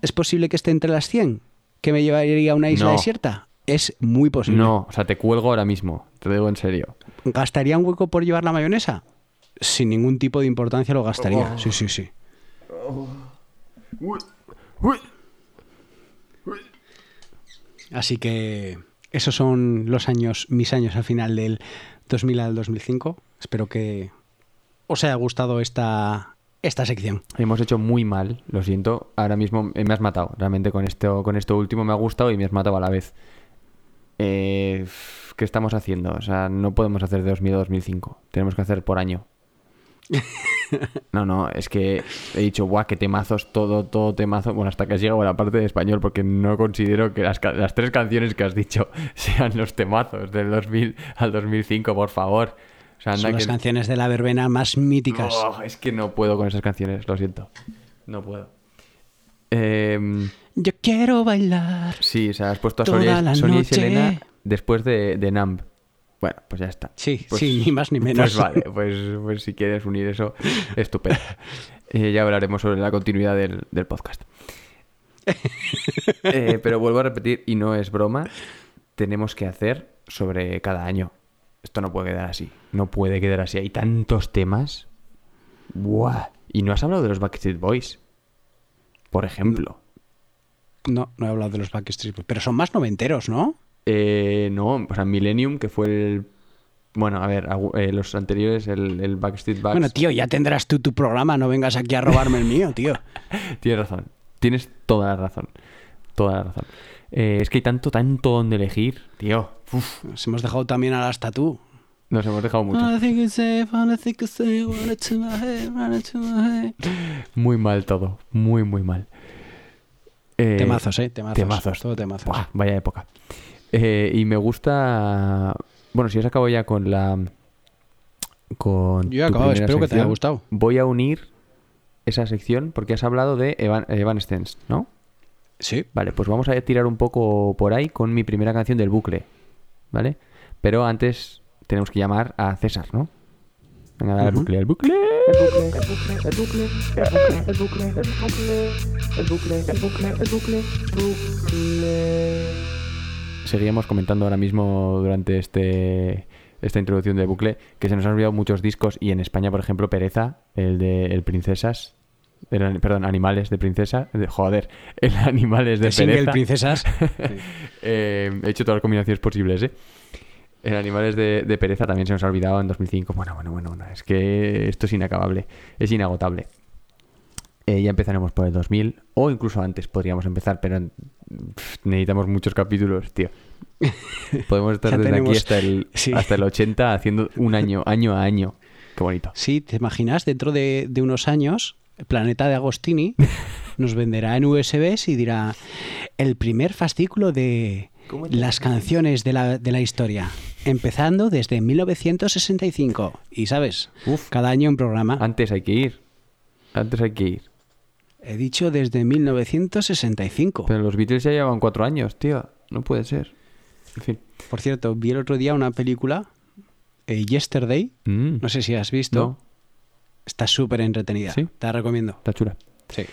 Speaker 1: ¿Es posible que esté entre las 100? ¿Que me llevaría a una isla
Speaker 2: No.
Speaker 1: desierta? Es muy posible.
Speaker 2: No, o sea, te cuelgo ahora mismo. Te lo digo en serio.
Speaker 1: ¿Gastaría un hueco por llevar la mayonesa? Sin ningún tipo de importancia lo
Speaker 2: Oh.
Speaker 1: gastaría. Sí, sí, sí. Así que esos son los años, mis años al final del 2000 al 2005. Espero que os haya gustado esta, esta sección.
Speaker 2: Hemos hecho muy mal, lo siento. Ahora mismo eh, me has matado. Realmente con esto, con esto último me ha gustado y me has matado a la vez. Eh, ¿Qué estamos haciendo? O sea, no podemos hacer de 2000 a 2005. Tenemos que hacer por año. No, no, es que he dicho, guau, qué temazos, todo, todo temazo. Bueno, hasta que has llegado a la parte de español, porque no considero que las, las tres canciones que has dicho sean los temazos del 2000 al 2005, por favor. O sea, anda
Speaker 1: Son las canciones de la verbena más míticas.
Speaker 2: Oh, es que no puedo con esas canciones, lo siento. No puedo. Em,
Speaker 1: Yo quiero bailar.
Speaker 2: sí, o sea, has puesto a Sonia, y. Selena después de, de Numb. Bueno, pues ya está.
Speaker 1: Sí,
Speaker 2: Pues-
Speaker 1: sí, ni más ni menos.
Speaker 2: Pues vale, pues, pues si quieres unir eso, estupendo. Eh, ya hablaremos sobre la continuidad del, del podcast. Eh, pero vuelvo a repetir, y no es broma, tenemos que hacer sobre cada año. Esto no puede quedar así. No puede quedar así. Hay tantos temas. Buah. Y no has hablado de los Backstreet Boys. Por ejemplo.
Speaker 1: No, no he hablado de los Backstreet Boys, pero son más noventeros, ¿no?
Speaker 2: Eh, no, o sea, Millennium, que fue el. Bueno, a ver, eh, los anteriores, el, el Backstreet Backs.
Speaker 1: Bueno, tío, ya tendrás tú tu programa, no vengas aquí a robarme el mío, tío.
Speaker 2: Tienes razón. Tienes toda la razón. Toda la razón. Eh, es que hay tanto, tanto donde elegir, tío. Uf,
Speaker 1: Nos hemos dejado también a las tatú.
Speaker 2: nos hemos dejado mucho. Muy mal todo. Muy, muy mal. Eh,
Speaker 1: Temazos, eh, temazos.
Speaker 2: Temazos.
Speaker 1: Todo temazos.
Speaker 2: Buah, vaya época. Eh, y me gusta. Bueno, si has acabado ya con la. Con
Speaker 1: Yo he acabado, espero que te haya
Speaker 2: sección,
Speaker 1: gustado.
Speaker 2: Voy a unir esa sección porque has hablado de Evan, Evanescence, ¿no?
Speaker 1: Sí.
Speaker 2: Vale, pues vamos a tirar un poco por ahí con mi primera canción del bucle, ¿vale? Pero antes tenemos que llamar a César, ¿no? Venga, dale al bucle, al bucle. Seguíamos comentando ahora mismo durante este esta introducción de bucle, que se nos han olvidado muchos discos y en España, por ejemplo, Pereza, el de El Princesas, el perdón, Animales de Princesa, de- joder, el Animales de
Speaker 1: El single
Speaker 2: Pereza.
Speaker 1: Princesas.
Speaker 2: Eh, he hecho todas las combinaciones posibles, ¿eh? El Animales de, de Pereza también se nos ha olvidado en 2005. Bueno, bueno, bueno, bueno, es que esto es inacabable, es inagotable. Eh, ya empezaremos por el 2000 o incluso antes podríamos empezar, pero pff, necesitamos muchos capítulos, tío. Podemos estar
Speaker 1: Ya
Speaker 2: desde aquí hasta el,
Speaker 1: sí.
Speaker 2: hasta el 80 haciendo un año, año a año. Qué bonito.
Speaker 1: Sí, ¿te imaginas? Dentro de, de unos años, el planeta de Agostini nos venderá en USBs y dirá el primer fascículo de las canciones de la, de la historia, empezando desde 1965. Y sabes,
Speaker 2: Uf.
Speaker 1: cada año un programa.
Speaker 2: Antes hay que ir. Antes hay que ir.
Speaker 1: He dicho desde 1965.
Speaker 2: Pero los Beatles ya llevan cuatro años, tío. No puede ser. En fin.
Speaker 1: Por cierto, vi el otro día una película, eh, Yesterday.
Speaker 2: Mm,
Speaker 1: No sé si has visto.
Speaker 2: No.
Speaker 1: Está súper entretenida.
Speaker 2: ¿Sí?
Speaker 1: Te la recomiendo.
Speaker 2: Está chula.
Speaker 1: Sí.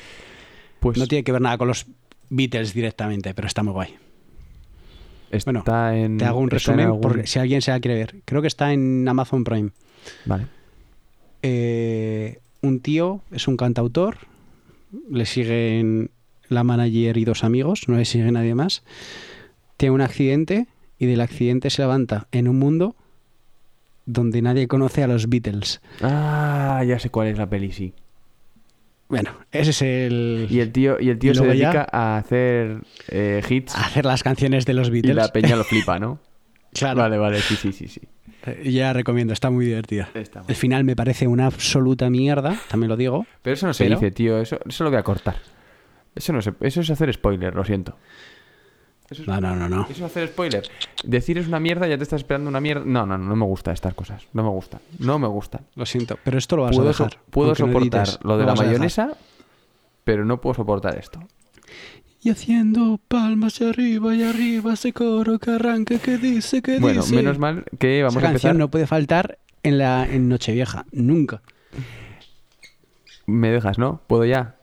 Speaker 2: Pues
Speaker 1: No tiene que ver nada con los Beatles directamente, pero está muy guay.
Speaker 2: está
Speaker 1: bueno,
Speaker 2: en.
Speaker 1: Te hago un resumen
Speaker 2: algún-
Speaker 1: si alguien se la quiere ver. Creo que está en Amazon Prime.
Speaker 2: Vale.
Speaker 1: Eh, un tío es un cantautor, le siguen la manager y dos amigos, no le sigue nadie más. Tiene un accidente y del accidente se levanta en un mundo donde nadie conoce a los Beatles.
Speaker 2: Ah, ya sé cuál es la peli, sí.
Speaker 1: Bueno, ese es el...
Speaker 2: Y el tío, y el tío
Speaker 1: Y
Speaker 2: se
Speaker 1: ya-
Speaker 2: dedica a hacer eh, hits
Speaker 1: hacer las canciones de los
Speaker 2: y
Speaker 1: Beatles.
Speaker 2: la peña lo flipa, ¿no?
Speaker 1: Claro.
Speaker 2: Vale, vale, sí, sí, sí, sí.
Speaker 1: Eh, Ya recomiendo, está muy divertida.
Speaker 2: Está muy
Speaker 1: El final me parece una absoluta mierda, también lo digo.
Speaker 2: Pero eso no se
Speaker 1: Pero-
Speaker 2: dice, tío. Eso, eso lo voy a cortar. Eso no se, eso es hacer spoiler, lo siento. Eso es,
Speaker 1: No, no, no, no.
Speaker 2: eso es hacer spoiler. Decir es una mierda, ya te estás esperando una mierda. No, no, no, no me gusta estas cosas. No me gustan. No me gustan.
Speaker 1: Lo siento, pero esto lo vas
Speaker 2: Puedo,
Speaker 1: a
Speaker 2: so-
Speaker 1: dejar.
Speaker 2: puedo
Speaker 1: no
Speaker 2: soportar
Speaker 1: edites,
Speaker 2: lo de la mayonesa, pero no puedo soportar esto.
Speaker 1: Y haciendo palmas y arriba y arriba ese coro que arranca que dice que
Speaker 2: Bueno,
Speaker 1: dice.
Speaker 2: menos mal que vamos
Speaker 1: Esa
Speaker 2: a
Speaker 1: canción no puede faltar en la en Nochevieja, nunca.
Speaker 2: Me dejas, ¿no? ¿Puedo ya?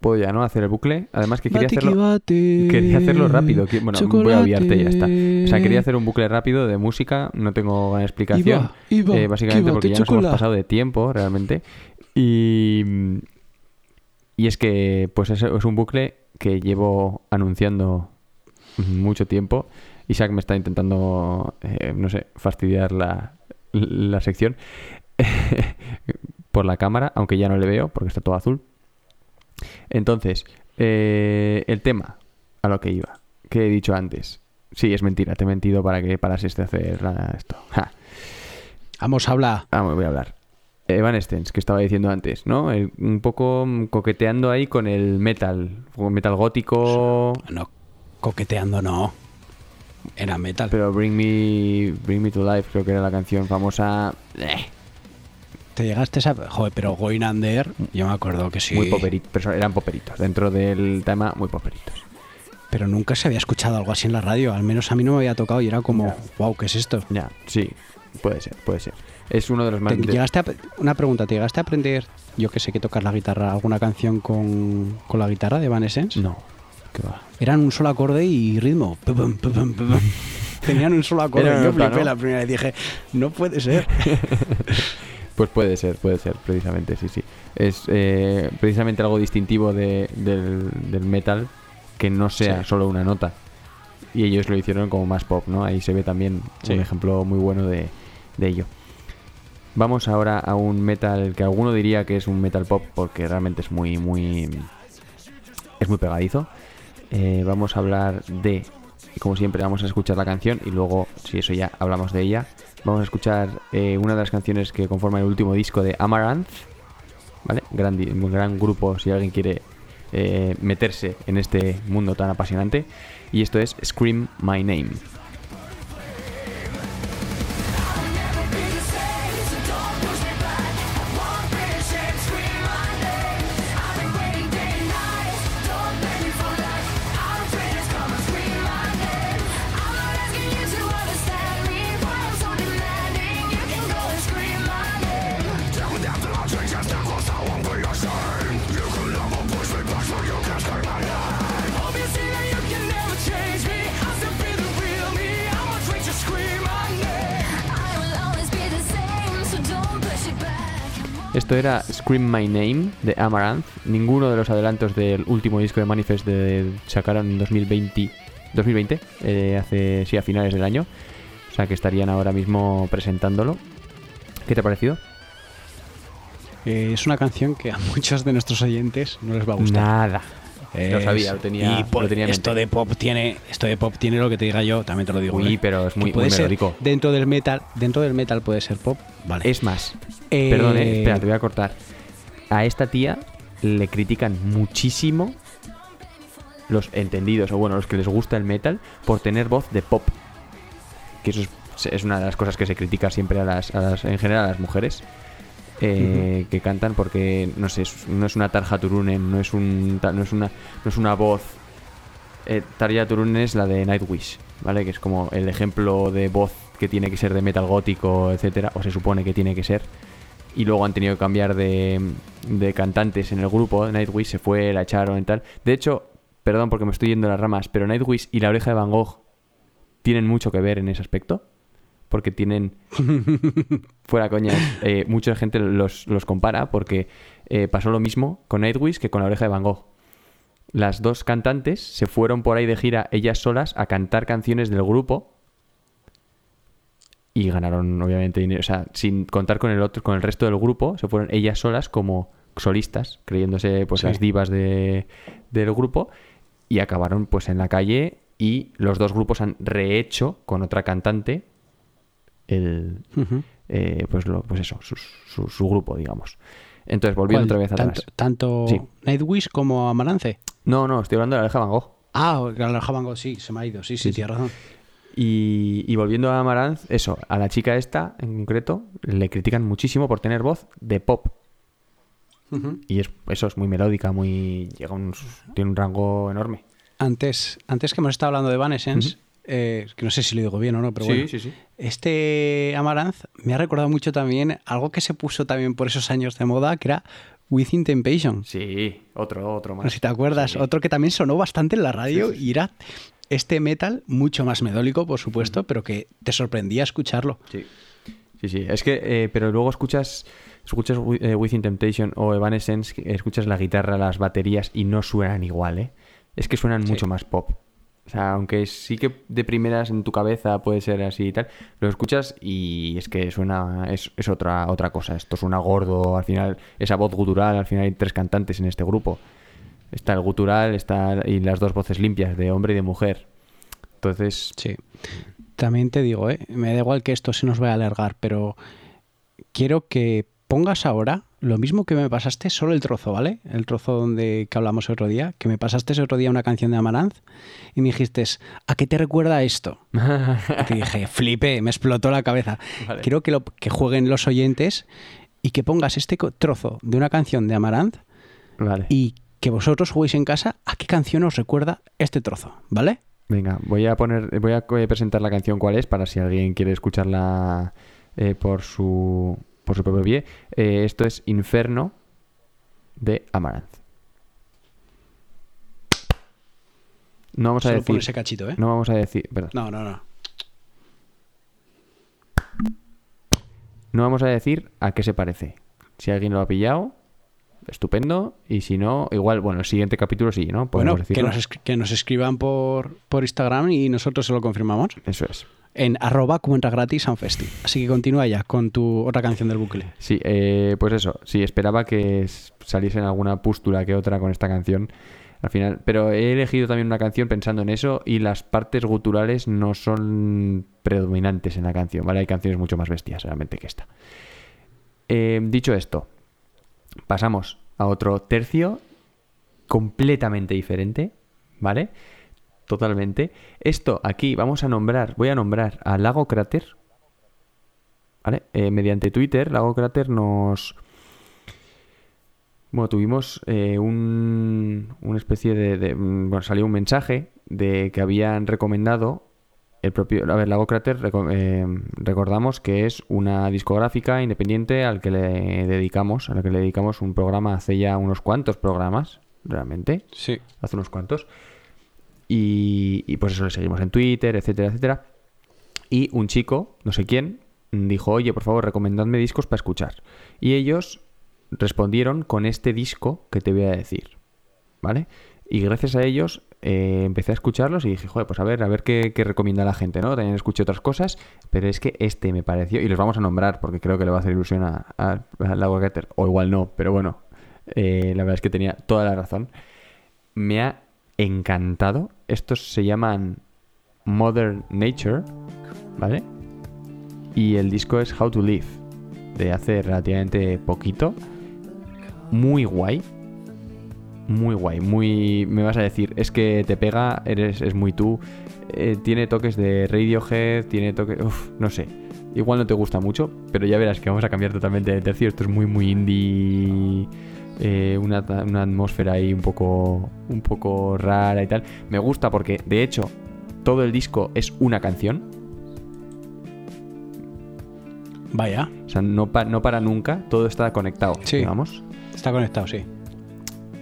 Speaker 2: ¿Puedo ya, no? Hacer el bucle. Además que quería hacerlo...
Speaker 1: bate,
Speaker 2: Quería hacerlo rápido. Bueno, voy a obviarte y ya está. O sea, quería hacer un bucle rápido de música. No tengo explicación. Eh, básicamente
Speaker 1: que
Speaker 2: porque ya nos hemos pasado de tiempo, realmente. Y... Y es que, pues es, es un bucle que llevo anunciando mucho tiempo. Isaac me está intentando, eh, no sé, fastidiar la, la sección por la cámara, aunque ya no le veo porque está todo azul. Entonces, eh, el tema a lo que iba, que he dicho antes. Sí, es mentira, te he mentido para que parases de hacer la- esto. Ja.
Speaker 1: Vamos, habla.
Speaker 2: Vamos, voy a hablar. Evanescence, que estaba diciendo antes, ¿no? El- un poco mm, coqueteando ahí con el metal, con metal gótico,
Speaker 1: No, coqueteando no. Era metal.
Speaker 2: pero Bring Me, Bring Me to Life, creo que era la canción famosa. Eh,
Speaker 1: Te llegaste a... Joder, pero Going Under, yo me acuerdo que sí.
Speaker 2: Muy poperitos, pero eran poperitos. Dentro del tema, muy poperitos.
Speaker 1: Pero nunca se había escuchado algo así en la radio. Al menos a mí no me había tocado y era como, wow, ¿qué es esto?
Speaker 2: Ya, sí, puede ser, puede ser. Es uno de los más.
Speaker 1: ¿Te
Speaker 2: de-
Speaker 1: llegaste a- una pregunta, ¿te llegaste a aprender, yo que sé que tocas la guitarra, alguna canción con, con la guitarra de Evanescence?
Speaker 2: No, que va.
Speaker 1: Eran un solo acorde y ritmo. Pum, pum, pum, pum, pum. Tenían un solo acorde.
Speaker 2: Era
Speaker 1: Yo flipé
Speaker 2: ¿no?
Speaker 1: la primera vez. Dije, no puede ser.
Speaker 2: Pues puede ser, puede ser, precisamente, sí, sí. Es eh, precisamente algo distintivo de- del, del metal que no sea
Speaker 1: Sí.
Speaker 2: solo una nota. Y ellos lo hicieron como más pop, ¿no? Ahí se ve también
Speaker 1: Sí.
Speaker 2: un ejemplo muy bueno de, de ello. Vamos ahora a un metal que alguno diría que es un metal pop porque realmente es muy, muy. es muy pegadizo. Eh, vamos a hablar de. Como siempre, vamos a escuchar la canción y luego, si eso ya hablamos de ella, vamos a escuchar eh, una de las canciones que conforman el último disco de Amaranth. ¿Vale? Gran, gran grupo si alguien quiere eh, meterse en este mundo tan apasionante. Y esto es Scream My Name. Era Scream My Name de Amaranth. Ninguno de los adelantos del último disco de Manifest de, sacaron en 2020, 2020 eh, hace sí a finales del año. O sea que estarían ahora mismo presentándolo. ¿Qué te ha parecido?
Speaker 1: Eh, es una canción que a muchos de nuestros oyentes no les va a gustar.
Speaker 2: Nada. Lo
Speaker 1: Es-
Speaker 2: sabía, lo tenía,
Speaker 1: y
Speaker 2: lo
Speaker 1: esto de pop tiene esto de pop tiene lo que te diga yo también te lo digo ¿eh?
Speaker 2: pero es muy,
Speaker 1: puede
Speaker 2: muy
Speaker 1: ser
Speaker 2: melódico.
Speaker 1: dentro del metal dentro del metal puede ser pop vale
Speaker 2: Es más,
Speaker 1: Eh,
Speaker 2: perdón, eh, espera, te voy a cortar. A esta tía le critican muchísimo los entendidos, o bueno, los que les gusta el metal, por tener voz de pop. Que eso es, es una de las cosas que se critica siempre a las, a las- en general a las mujeres. eh, que cantan porque no sé es- no es una Tarja Turunen no es un no es una no es una voz eh, Tarja Turunen es la de Nightwish vale que es como el ejemplo de voz que tiene que ser de metal gótico etcétera o se supone que tiene que ser y luego han tenido que cambiar de, de cantantes en el grupo. Nightwish se fue, la echaron y tal. De hecho, perdón porque me estoy yendo a las ramas, pero Nightwish y la oreja de Van Gogh tienen mucho que ver en ese aspecto. Porque tienen. fuera coña, eh, mucha gente los, los compara porque eh, pasó lo mismo con Nightwish que con la oreja de Van Gogh. Las dos cantantes se fueron por ahí de gira ellas solas a cantar canciones del grupo y ganaron obviamente dinero, o sea, sin contar con el otro, con el resto del grupo, se fueron ellas solas como solistas, creyéndose pues
Speaker 1: Sí.
Speaker 2: las divas de, del grupo y acabaron pues en la calle y los dos grupos han rehecho con otra cantante el eh, pues lo, pues eso, su, su- su grupo, digamos. Entonces, volviendo otra vez atrás.
Speaker 1: tanto, tanto
Speaker 2: Sí.
Speaker 1: Nightwish como Amarance
Speaker 2: No, no, estoy hablando de la de Van Gogh.
Speaker 1: ah la Javango sí se me ha ido sí sí,
Speaker 2: Sí, sí.
Speaker 1: tienes razón
Speaker 2: Y, y volviendo a Amaranth, eso, a la chica esta en concreto le critican muchísimo por tener voz de pop. Y es, eso es muy melódica, muy llega un, tiene un rango enorme.
Speaker 1: antes antes que hemos estado hablando de Evanescence eh, que no sé si lo digo bien o no pero bueno
Speaker 2: sí, sí.
Speaker 1: Este Amaranth me ha recordado mucho también algo que se puso también por esos años de moda, que era Within Temptation.
Speaker 2: Sí, otro, otro más.
Speaker 1: No si te acuerdas,
Speaker 2: Sí.
Speaker 1: otro que también sonó bastante en la radio
Speaker 2: sí.
Speaker 1: y era este metal mucho más medólico, por supuesto, pero que te sorprendía escucharlo.
Speaker 2: Sí. Sí, sí. Es que, eh, pero luego escuchas, escuchas eh, Within Temptation o Evanescence, escuchas la guitarra, las baterías y no suenan igual, ¿eh? Es que suenan mucho más pop. O sea, aunque sí que de primeras en tu cabeza puede ser así y tal, lo escuchas y es que suena, es, es otra, otra cosa. Esto suena gordo, al final, esa voz gutural, al final hay tres cantantes en este grupo. Está el gutural, está y las dos voces limpias de hombre y de mujer. Entonces,
Speaker 1: Sí. También te digo, ¿eh? me da igual que esto se nos vaya a alargar, pero quiero que pongas ahora lo mismo que me pasaste, solo el trozo, ¿vale? El trozo donde que hablamos otro día, que me pasaste otro día una canción de Amaranth y me dijiste, ¿a qué te recuerda esto? Te dije, flipé, me explotó la cabeza.
Speaker 2: Vale.
Speaker 1: Quiero que, lo, que jueguen los oyentes y que pongas este trozo de una canción de Amaranth
Speaker 2: vale.
Speaker 1: y que vosotros juguéis en casa a qué canción os recuerda este trozo, ¿vale?
Speaker 2: Venga, voy a poner, voy a eh, presentar la canción cuál es para si alguien quiere escucharla eh, por su por su propio pie. Eh, esto es Inferno de Amaranth. No vamos a
Speaker 1: Solo
Speaker 2: decir,
Speaker 1: ese cachito, ¿eh?
Speaker 2: no vamos a decir, perdón,
Speaker 1: No, no, no.
Speaker 2: no vamos a decir a qué se parece. Si alguien lo ha pillado, estupendo, y si no, igual, bueno, el siguiente capítulo sí, ¿no? Podemos
Speaker 1: Bueno, que nos, escri- que nos escriban por, por Instagram y nosotros se lo confirmamos.
Speaker 2: Eso es.
Speaker 1: En arroba como entra gratis Sanfesti. Así que continúa ya con tu otra canción del bucle.
Speaker 2: Sí, eh, pues eso, sí, esperaba que saliese en alguna pústula que otra con esta canción al final, pero he elegido también una canción pensando en eso y las partes guturales no son predominantes en la canción, ¿vale? Hay canciones mucho más bestias realmente que esta. Eh, dicho esto, pasamos a otro tercio completamente diferente, ¿vale? Totalmente. Esto aquí vamos a nombrar, voy a nombrar a Lago Cráter, ¿vale? Eh, mediante Twitter, Lago Cráter nos... Bueno, tuvimos eh, un, una especie de, mm, Bueno, salió un mensaje de que habían recomendado el propio... A ver, Lago Cráter, eh, recordamos que es una discográfica independiente al que le dedicamos, a la que le dedicamos un programa hace ya unos cuantos programas, realmente
Speaker 1: Sí.
Speaker 2: hace unos cuantos. Y, y pues eso, le seguimos en Twitter, etcétera, etcétera. Y un chico, no sé quién, dijo, oye, por favor, recomendadme discos para escuchar. Y ellos respondieron con este disco que te voy a decir, ¿vale? Y gracias a ellos eh, empecé a escucharlos y dije, joder, pues a ver, a ver qué, recomienda la gente, ¿no? También escuché otras cosas, pero es que este me pareció, y los vamos a nombrar porque creo que le va a hacer ilusión a, a, a la Wagater, o igual no, pero bueno, eh, la verdad es que tenía toda la razón. Me ha encantado. Estos se llaman Modern Nature, ¿vale? Y el disco es How to Live, de hace relativamente poquito. Muy guay. Muy guay, muy... Me vas a decir, es que te pega, eres, es muy tú. Eh, tiene toques de Radiohead, tiene toques... Uf, no sé. Igual no te gusta mucho, pero ya verás que vamos a cambiar totalmente de tercio. Esto es muy, muy indie... eh, una, una atmósfera ahí un poco, un poco rara y tal. Me gusta porque, de hecho, todo el disco es una canción.
Speaker 1: Vaya,
Speaker 2: O sea, no, pa- no para nunca, todo está conectado,
Speaker 1: Sí.
Speaker 2: digamos.
Speaker 1: está conectado, sí.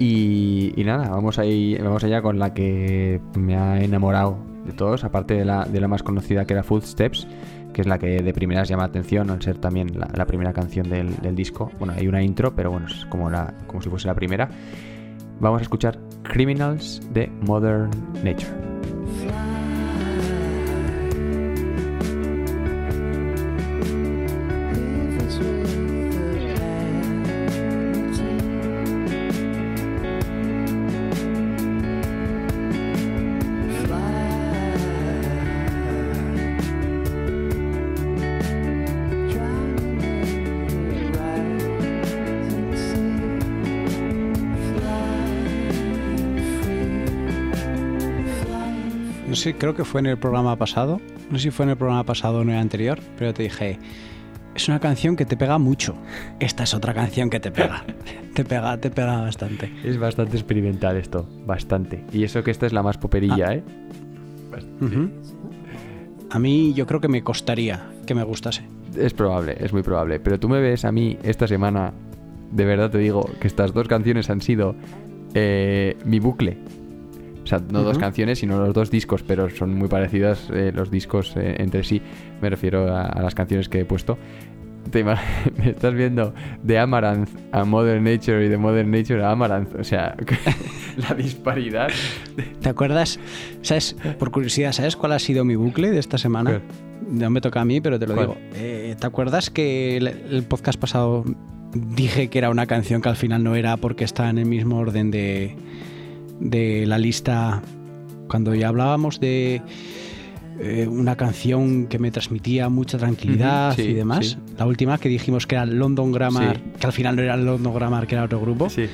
Speaker 2: Y, nada, vamos ahí, vamos allá con la que me ha enamorado de todos, aparte de la, de la más conocida que era Footsteps, que es la que de primeras llama atención al ser también la, primera canción del, del disco. Bueno, hay una intro, pero bueno, es como, la, como si fuese la primera. Vamos a escuchar Criminals de Modern Nature.
Speaker 1: Sé, creo que fue en el programa pasado. No sé si fue en el programa pasado o en el anterior, pero te dije, es una canción que te pega mucho. Esta es otra canción que te pega. te pega, te pega bastante.
Speaker 2: Es bastante experimental esto, bastante. Y eso que esta es la más poperilla, ¿eh?
Speaker 1: Ujú. A mí yo creo que me costaría que me gustase.
Speaker 2: Es probable, es muy probable. Pero tú me ves a mí esta semana, de verdad te digo que estas dos canciones han sido eh, mi bucle. Sea, no dos canciones, sino los dos discos, pero son muy parecidas eh, los discos eh, entre sí. Me refiero a, a las canciones que he puesto. Te me estás viendo de Amaranth a Modern Nature y de Modern Nature a Amaranth. O sea, la disparidad.
Speaker 1: ¿Te acuerdas? ¿Sabes? Por curiosidad, ¿sabes cuál ha sido mi bucle de esta semana?
Speaker 2: ¿Cuál?
Speaker 1: No me toca a mí, pero te lo
Speaker 2: ¿Cuál?
Speaker 1: digo. Eh, ¿Te acuerdas que el, el podcast pasado dije que era una canción que al final no era porque está en el mismo orden de, de la lista cuando ya hablábamos de eh, una canción que me transmitía mucha tranquilidad
Speaker 2: sí,
Speaker 1: y demás?
Speaker 2: sí.
Speaker 1: La última que dijimos que era London Grammar,
Speaker 2: Sí.
Speaker 1: que al final no era London Grammar, que era otro grupo
Speaker 2: Sí.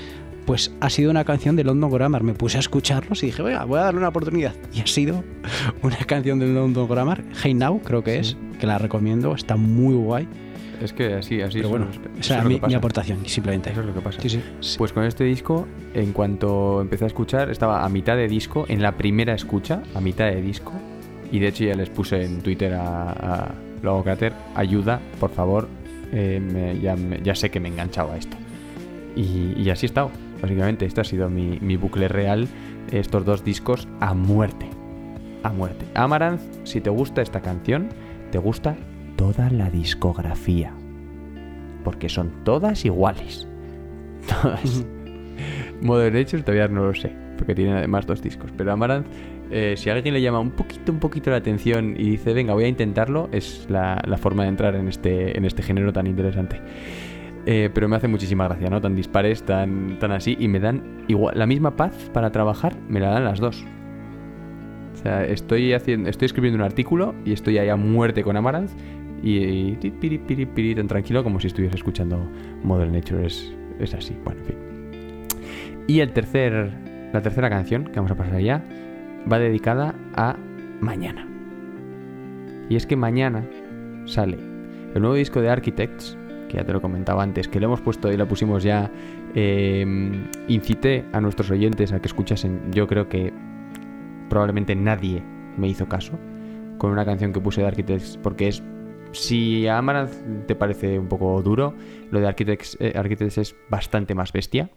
Speaker 1: pues ha sido una canción de London Grammar. Me puse a escucharlos y dije, venga, voy a darle una oportunidad. Y ha sido una canción de London Grammar, Hey Now, creo que es, que la recomiendo, está muy guay.
Speaker 2: Es que así, así
Speaker 1: Pero
Speaker 2: es-
Speaker 1: bueno,
Speaker 2: eso
Speaker 1: esa
Speaker 2: es
Speaker 1: era
Speaker 2: lo
Speaker 1: mi, mi aportación, simplemente.
Speaker 2: Eso es lo que pasa.
Speaker 1: Sí, sí.
Speaker 2: Pues con este disco, en cuanto empecé a escuchar, estaba a mitad de disco, en la primera escucha, a mitad de disco. Y de hecho ya les puse en Twitter a, a Logo Crater, ayuda, por favor, eh, me- ya, me- ya sé que me he enganchado a esto. Y, y así he estado, básicamente. Este ha sido mi, mi bucle real, estos dos discos a muerte. A muerte. Amaranth, si te gusta esta canción, te gusta toda la discografía. Porque son todas iguales. Todas. Modern Nature todavía no lo sé, porque tiene además dos discos. Pero Amaranth, eh, si alguien le llama un poquito, un poquito la atención y dice, venga, voy a intentarlo, es la, la forma de entrar en este, en este género tan interesante. Eh, pero me hace muchísima gracia, ¿no? Tan dispares, tan, tan así, y me dan igual, la misma paz para trabajar, me la dan las dos. O sea, estoy haciendo, estoy escribiendo un artículo y estoy ahí a muerte con Amaranth y, y piri, piri, piri, tan tranquilo como si estuviese escuchando Modern Nature. Es, es así, bueno, en fin. Y el tercer, la tercera canción que vamos a pasar ya va dedicada a mañana. Y es que mañana sale el nuevo disco de Architects, que ya te lo comentaba antes, que lo hemos puesto y lo pusimos ya. eh, incité a nuestros oyentes a que escuchasen, yo creo que probablemente nadie me hizo caso con una canción que puse de Architects, porque es. Si a Amaranth te parece un poco duro, lo de Architects, eh, Architects es bastante más bestia.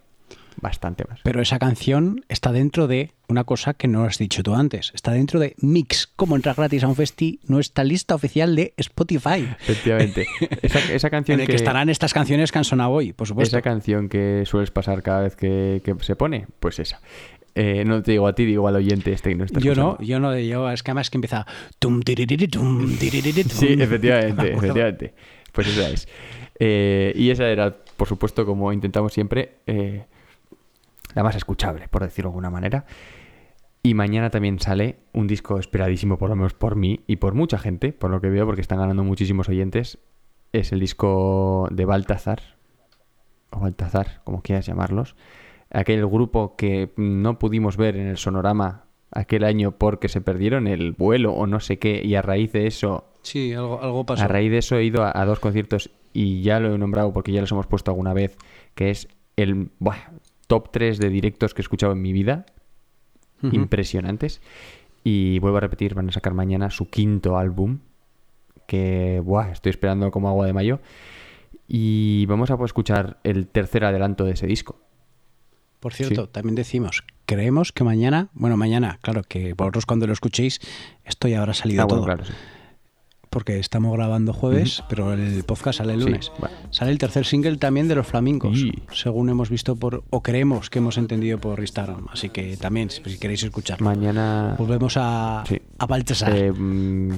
Speaker 2: bastante más.
Speaker 1: Pero esa canción está dentro de una cosa que no has dicho tú antes. Está dentro de Mix. Como entrar gratis a un festi, nuestra lista oficial de Spotify.
Speaker 2: Efectivamente. Esa, esa
Speaker 1: En
Speaker 2: canción
Speaker 1: el que,
Speaker 2: que,
Speaker 1: estarán estas canciones que han sonado hoy, por supuesto.
Speaker 2: esa canción que sueles pasar cada vez que, que se pone, pues esa. Eh, no te digo a ti, digo al oyente este que no está
Speaker 1: Yo no, yo no, yo, es que además que empieza tum, tiririri, tum, tiririri, tum.
Speaker 2: Sí, efectivamente, efectivamente. Pues esa es. Eh, y esa era, por supuesto, como intentamos siempre, eh, la más escuchable, por decirlo de alguna manera. Y mañana también sale un disco esperadísimo, por lo menos por mí y por mucha gente, por lo que veo, porque están ganando muchísimos oyentes. Es el disco de Baltazar, o Baltazar, como quieras llamarlos. Aquel grupo que no pudimos ver en el sonorama aquel año porque se perdieron el vuelo o no sé qué, y a raíz de eso
Speaker 1: Sí, algo, algo pasó.
Speaker 2: a raíz de eso he ido a, a dos conciertos y ya lo he nombrado porque ya los hemos puesto alguna vez, que es el buah, top 3 de directos que he escuchado en mi vida, impresionantes. Y vuelvo a repetir, van a sacar mañana su quinto álbum, que buah, estoy esperando como agua de mayo. Y vamos a escuchar el tercer adelanto de ese disco.
Speaker 1: Por cierto,
Speaker 2: Sí.
Speaker 1: también decimos, creemos que mañana, bueno, mañana, claro, que vosotros cuando lo escuchéis, esto ya habrá salido
Speaker 2: Ah, bueno,
Speaker 1: todo.
Speaker 2: claro, sí.
Speaker 1: Porque estamos grabando jueves, pero el podcast sale el
Speaker 2: Sí,
Speaker 1: lunes.
Speaker 2: bueno.
Speaker 1: Sale el tercer single también de los flamencos,
Speaker 2: Y-
Speaker 1: según hemos visto por, o creemos que hemos entendido por Instagram. Así que también, si queréis escuchar.
Speaker 2: Mañana...
Speaker 1: Volvemos a, a Baltasar.
Speaker 2: Eh, mm,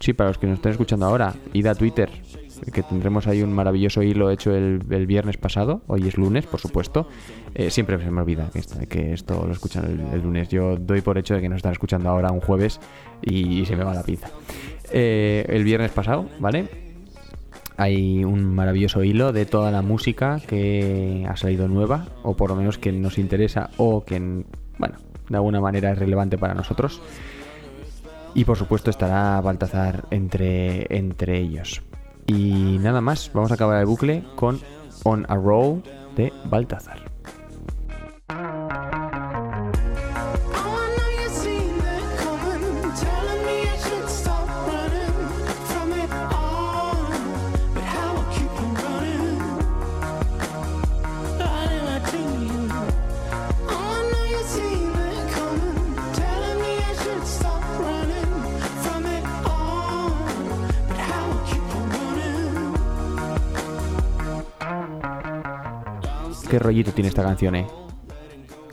Speaker 2: sí, para los que nos estén escuchando ahora, id a Twitter, que tendremos ahí un maravilloso hilo hecho el, el viernes pasado. Hoy es lunes, por supuesto. Eh, siempre se me olvida que esto, lo escuchan el, el lunes. Yo doy por hecho de que nos están escuchando ahora un jueves y, se me va la pinza. Eh, el viernes pasado, ¿vale? Hay un maravilloso hilo de toda la música que ha salido nueva, o por lo menos que nos interesa, o que, bueno, de alguna manera es relevante para nosotros. Y por supuesto estará Baltazar entre, entre ellos. Y nada más, vamos a acabar el bucle con On a Roll de Baltazar. Qué rollito tiene esta canción, eh.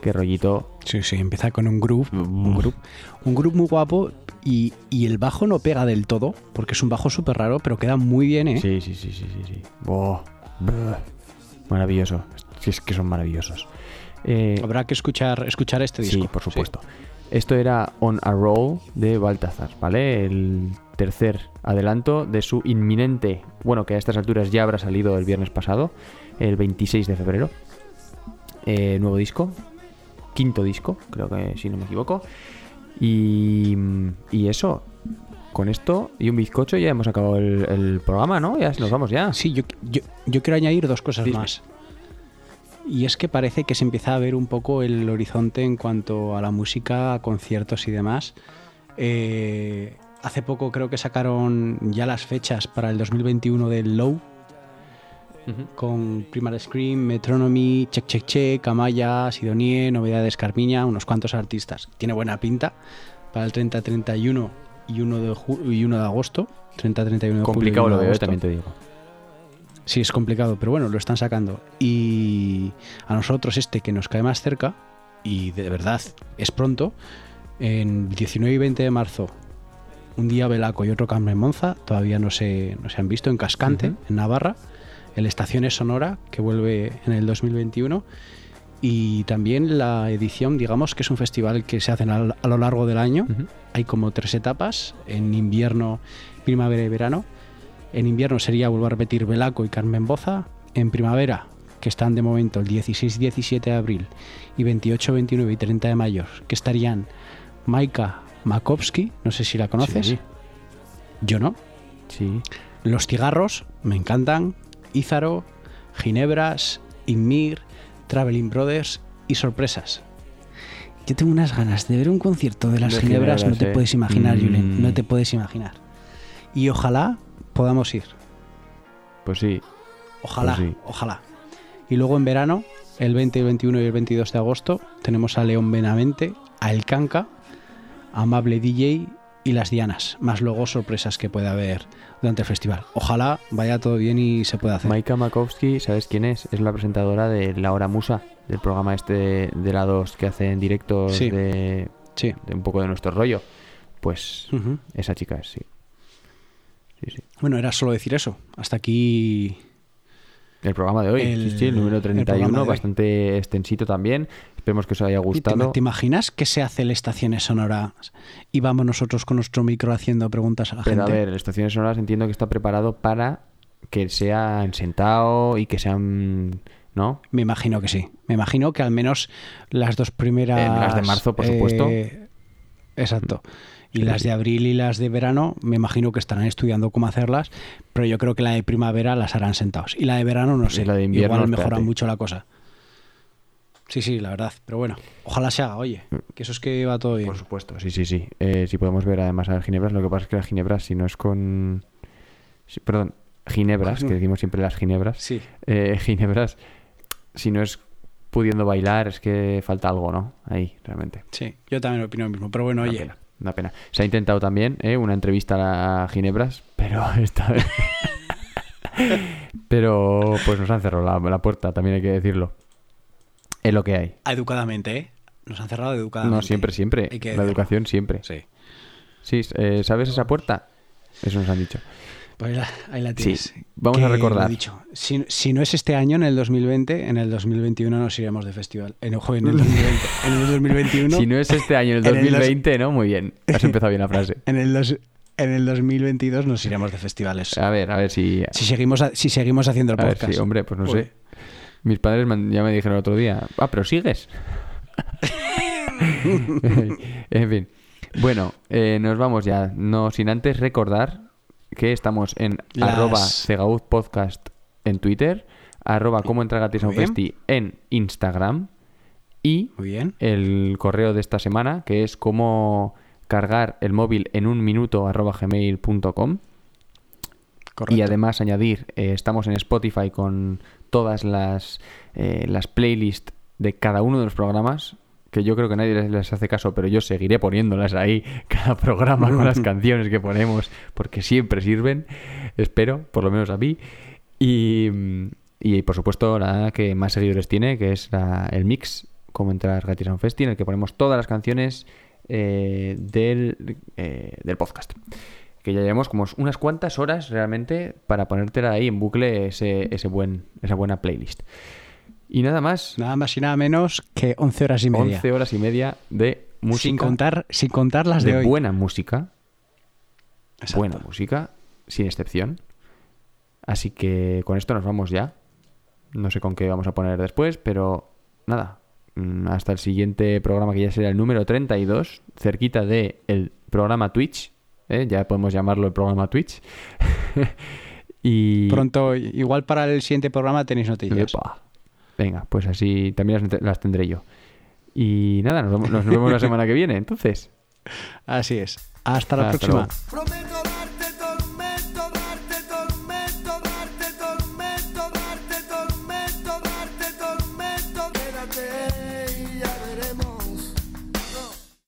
Speaker 2: Qué rollito.
Speaker 1: Sí, sí, empieza con un groove, un groove, un groove muy guapo y, y el bajo no pega del todo, porque es un bajo súper raro, pero queda muy bien, ¿eh?
Speaker 2: Sí, sí, sí, sí, sí. sí. Maravilloso. Si es que son maravillosos. Eh,
Speaker 1: Habrá que escuchar, escuchar este disco.
Speaker 2: Sí, por supuesto. Esto era On a Roll de Baltazar, ¿vale? El tercer adelanto de su inminente, bueno, que a estas alturas ya habrá salido el viernes pasado, el 26 de febrero. Eh, nuevo disco, quinto disco, creo que si no me equivoco. Y, y eso, con esto y un bizcocho ya hemos acabado el, el programa, ¿no? Ya nos vamos ya.
Speaker 1: Sí, yo, yo, yo quiero añadir dos cosas
Speaker 2: Dime.
Speaker 1: más. Y es que parece que se empieza a ver un poco el horizonte en cuanto a la música, a conciertos y demás. Eh, hace poco creo que sacaron ya las fechas para el 2021 del Low, con Primal Scream, Metronomy, Check Check Check, Amaya, Sidonie, Novedades Carmiña, unos cuantos artistas. Tiene buena pinta para el 30-31 y 1 de, ju- y 1 de agosto. 30-31 de julio y
Speaker 2: Complicado
Speaker 1: 1
Speaker 2: lo
Speaker 1: de
Speaker 2: veo,
Speaker 1: agosto.
Speaker 2: también te digo.
Speaker 1: Sí, es complicado, pero bueno, lo están sacando. Y a nosotros este que nos cae más cerca, y de verdad es pronto, en 19 y 20 de marzo, un día Belaco y otro Carmen Monza, todavía no se, no se han visto en Cascante, en Navarra, el Estaciones Sonora, que vuelve en el 2021, y también la edición, digamos que es un festival que se hace a, lo largo del año, hay como tres etapas, en invierno, primavera y verano. En invierno sería, vuelvo a repetir, Belaco y Carmen Boza. En primavera, que están de momento el 16 y 17 de abril, y 28, 29 y 30 de mayo, que estarían Maika Makovsky, no sé si la conoces.
Speaker 2: Sí.
Speaker 1: Yo no.
Speaker 2: Sí.
Speaker 1: Los cigarros, me encantan. Ízaro, Ginebras, Inmir, Traveling Brothers y sorpresas. Yo tengo unas ganas de ver un concierto de las
Speaker 2: De
Speaker 1: Ginebras, no te
Speaker 2: eh.
Speaker 1: puedes imaginar,
Speaker 2: Mm.
Speaker 1: Julen, no te puedes imaginar. Y ojalá podamos ir.
Speaker 2: Pues sí.
Speaker 1: Ojalá,
Speaker 2: Pues sí.
Speaker 1: ojalá. Y luego en verano, el 20, el 21 y el 22 de agosto tenemos a León Benavente, a El Canca, a Amable DJ y las Dianas, más luego sorpresas que puede haber durante el festival. Ojalá vaya todo bien y se pueda hacer.
Speaker 2: Maika Makowski, ¿sabes quién es? Es la presentadora de La Hora Musa, del programa este de, de la 2 que hace en directos
Speaker 1: Sí.
Speaker 2: de,
Speaker 1: Sí.
Speaker 2: de un poco de nuestro rollo. Pues esa chica es, sí. Sí, sí.
Speaker 1: Bueno, era solo decir eso. Hasta aquí
Speaker 2: El programa de hoy,
Speaker 1: El-
Speaker 2: sí, sí, el número
Speaker 1: el programa
Speaker 2: 31,
Speaker 1: de hoy.
Speaker 2: bastante extensito también. Esperemos que os haya
Speaker 1: ¿Y ¿Te,
Speaker 2: gustado.
Speaker 1: te imaginas que se hace el Estaciones Sonoras y vamos nosotros con nuestro micro haciendo preguntas a la
Speaker 2: Pero a
Speaker 1: gente?
Speaker 2: ver, Estaciones Sonoras entiendo que está preparado para que sea en sentado y que sean. ¿No?
Speaker 1: Me imagino que sí. Me imagino que al menos las dos primeras.
Speaker 2: Eh, las de marzo, por supuesto.
Speaker 1: exacto. Y
Speaker 2: Sí,
Speaker 1: las de abril y las de verano, me imagino que estarán estudiando cómo hacerlas, pero yo creo que la de primavera las harán sentados. Y la de verano no
Speaker 2: Y
Speaker 1: sé.
Speaker 2: la de invierno,
Speaker 1: Igual mejoran
Speaker 2: espérate.
Speaker 1: mucho la cosa. Sí, sí, la verdad. Pero bueno, ojalá se haga, oye. Que eso es que va todo bien.
Speaker 2: Por supuesto, sí, sí, sí. Eh, si podemos ver además a las ginebras, lo que pasa es que las ginebras, si no es con. si- perdón, ginebras, que decimos siempre las ginebras.
Speaker 1: Sí.
Speaker 2: Eh, ginebras, si no es pudiendo bailar, es que falta algo, ¿no? Ahí, realmente.
Speaker 1: Sí, yo también opino lo mismo. Pero bueno,
Speaker 2: Una
Speaker 1: oye.
Speaker 2: pena, una pena. Se ha intentado también ¿eh? una entrevista a Ginebras, pero esta vez. pero pues nos han cerrado la, la puerta, también hay que decirlo. Es lo que hay.
Speaker 1: Educadamente, ¿eh? Nos han cerrado educadamente.
Speaker 2: No, siempre, siempre.
Speaker 1: Hay que
Speaker 2: La educación siempre.
Speaker 1: Sí.
Speaker 2: Sí, eh, ¿sabes esa puerta? Eso nos han dicho.
Speaker 1: Pues ahí la, tienes.
Speaker 2: Sí, vamos a recordar.
Speaker 1: lo dicho. Si, si no es este año, en el 2020, en el 2021 nos iremos de festival. En, ojo, en el 2020. En el 2021.
Speaker 2: Si no es este año, el
Speaker 1: En el dos-
Speaker 2: 2020, ¿no? Muy bien. Has empezado bien la frase.
Speaker 1: En el, dos- en el 2022 nos iremos de festivales.
Speaker 2: A ver, a ver si.
Speaker 1: Si seguimos, si seguimos haciendo el
Speaker 2: A ver
Speaker 1: podcast.
Speaker 2: si, hombre, pues no
Speaker 1: Joder.
Speaker 2: sé. Mis padres ya me dijeron el otro día, ah, pero sigues. en fin. Bueno, eh, nos vamos ya. No sin antes recordar que estamos en
Speaker 1: Las-
Speaker 2: arroba Cegauz Podcast en Twitter, arroba como entra gratis en Instagram y
Speaker 1: Muy bien.
Speaker 2: el correo de esta semana que es cómo cargar el móvil en un minuto arroba gmail.com y además añadir, eh, estamos en Spotify con todas las, eh, las playlists de cada uno de los programas, que yo creo que nadie les, hace caso, pero yo seguiré poniéndolas ahí, cada programa con las canciones que ponemos, porque siempre sirven, espero, por lo menos a mí. Y, y por supuesto la que más seguidores tiene, que es la- el mix, como entrar gratis a un festi, en el que ponemos todas las canciones eh, del, eh, del podcast que ya llevamos como unas cuantas horas realmente para ponértela ahí en bucle ese, ese buen, esa buena playlist. Y nada más,
Speaker 1: Nada más y nada menos que 11 horas y media.
Speaker 2: 11 horas y media de música.
Speaker 1: sin, contar, sin contar las de,
Speaker 2: de
Speaker 1: hoy.
Speaker 2: buena música.
Speaker 1: Exacto.
Speaker 2: Buena música, sin excepción. Así que con esto nos vamos ya. No sé con qué vamos a poner después, pero nada. Mm, Hasta el siguiente programa que ya será el número 32, cerquita de el programa Twitch. ¿Eh? Ya podemos llamarlo el programa Twitch. y
Speaker 1: Pronto, igual para el siguiente programa tenéis noticias.
Speaker 2: Epa. Venga, pues así también las, las tendré yo. Y nada, nos vemos, nos vemos la semana que viene, entonces.
Speaker 1: Así es. Hasta la
Speaker 2: Hasta
Speaker 1: próxima.
Speaker 2: luego.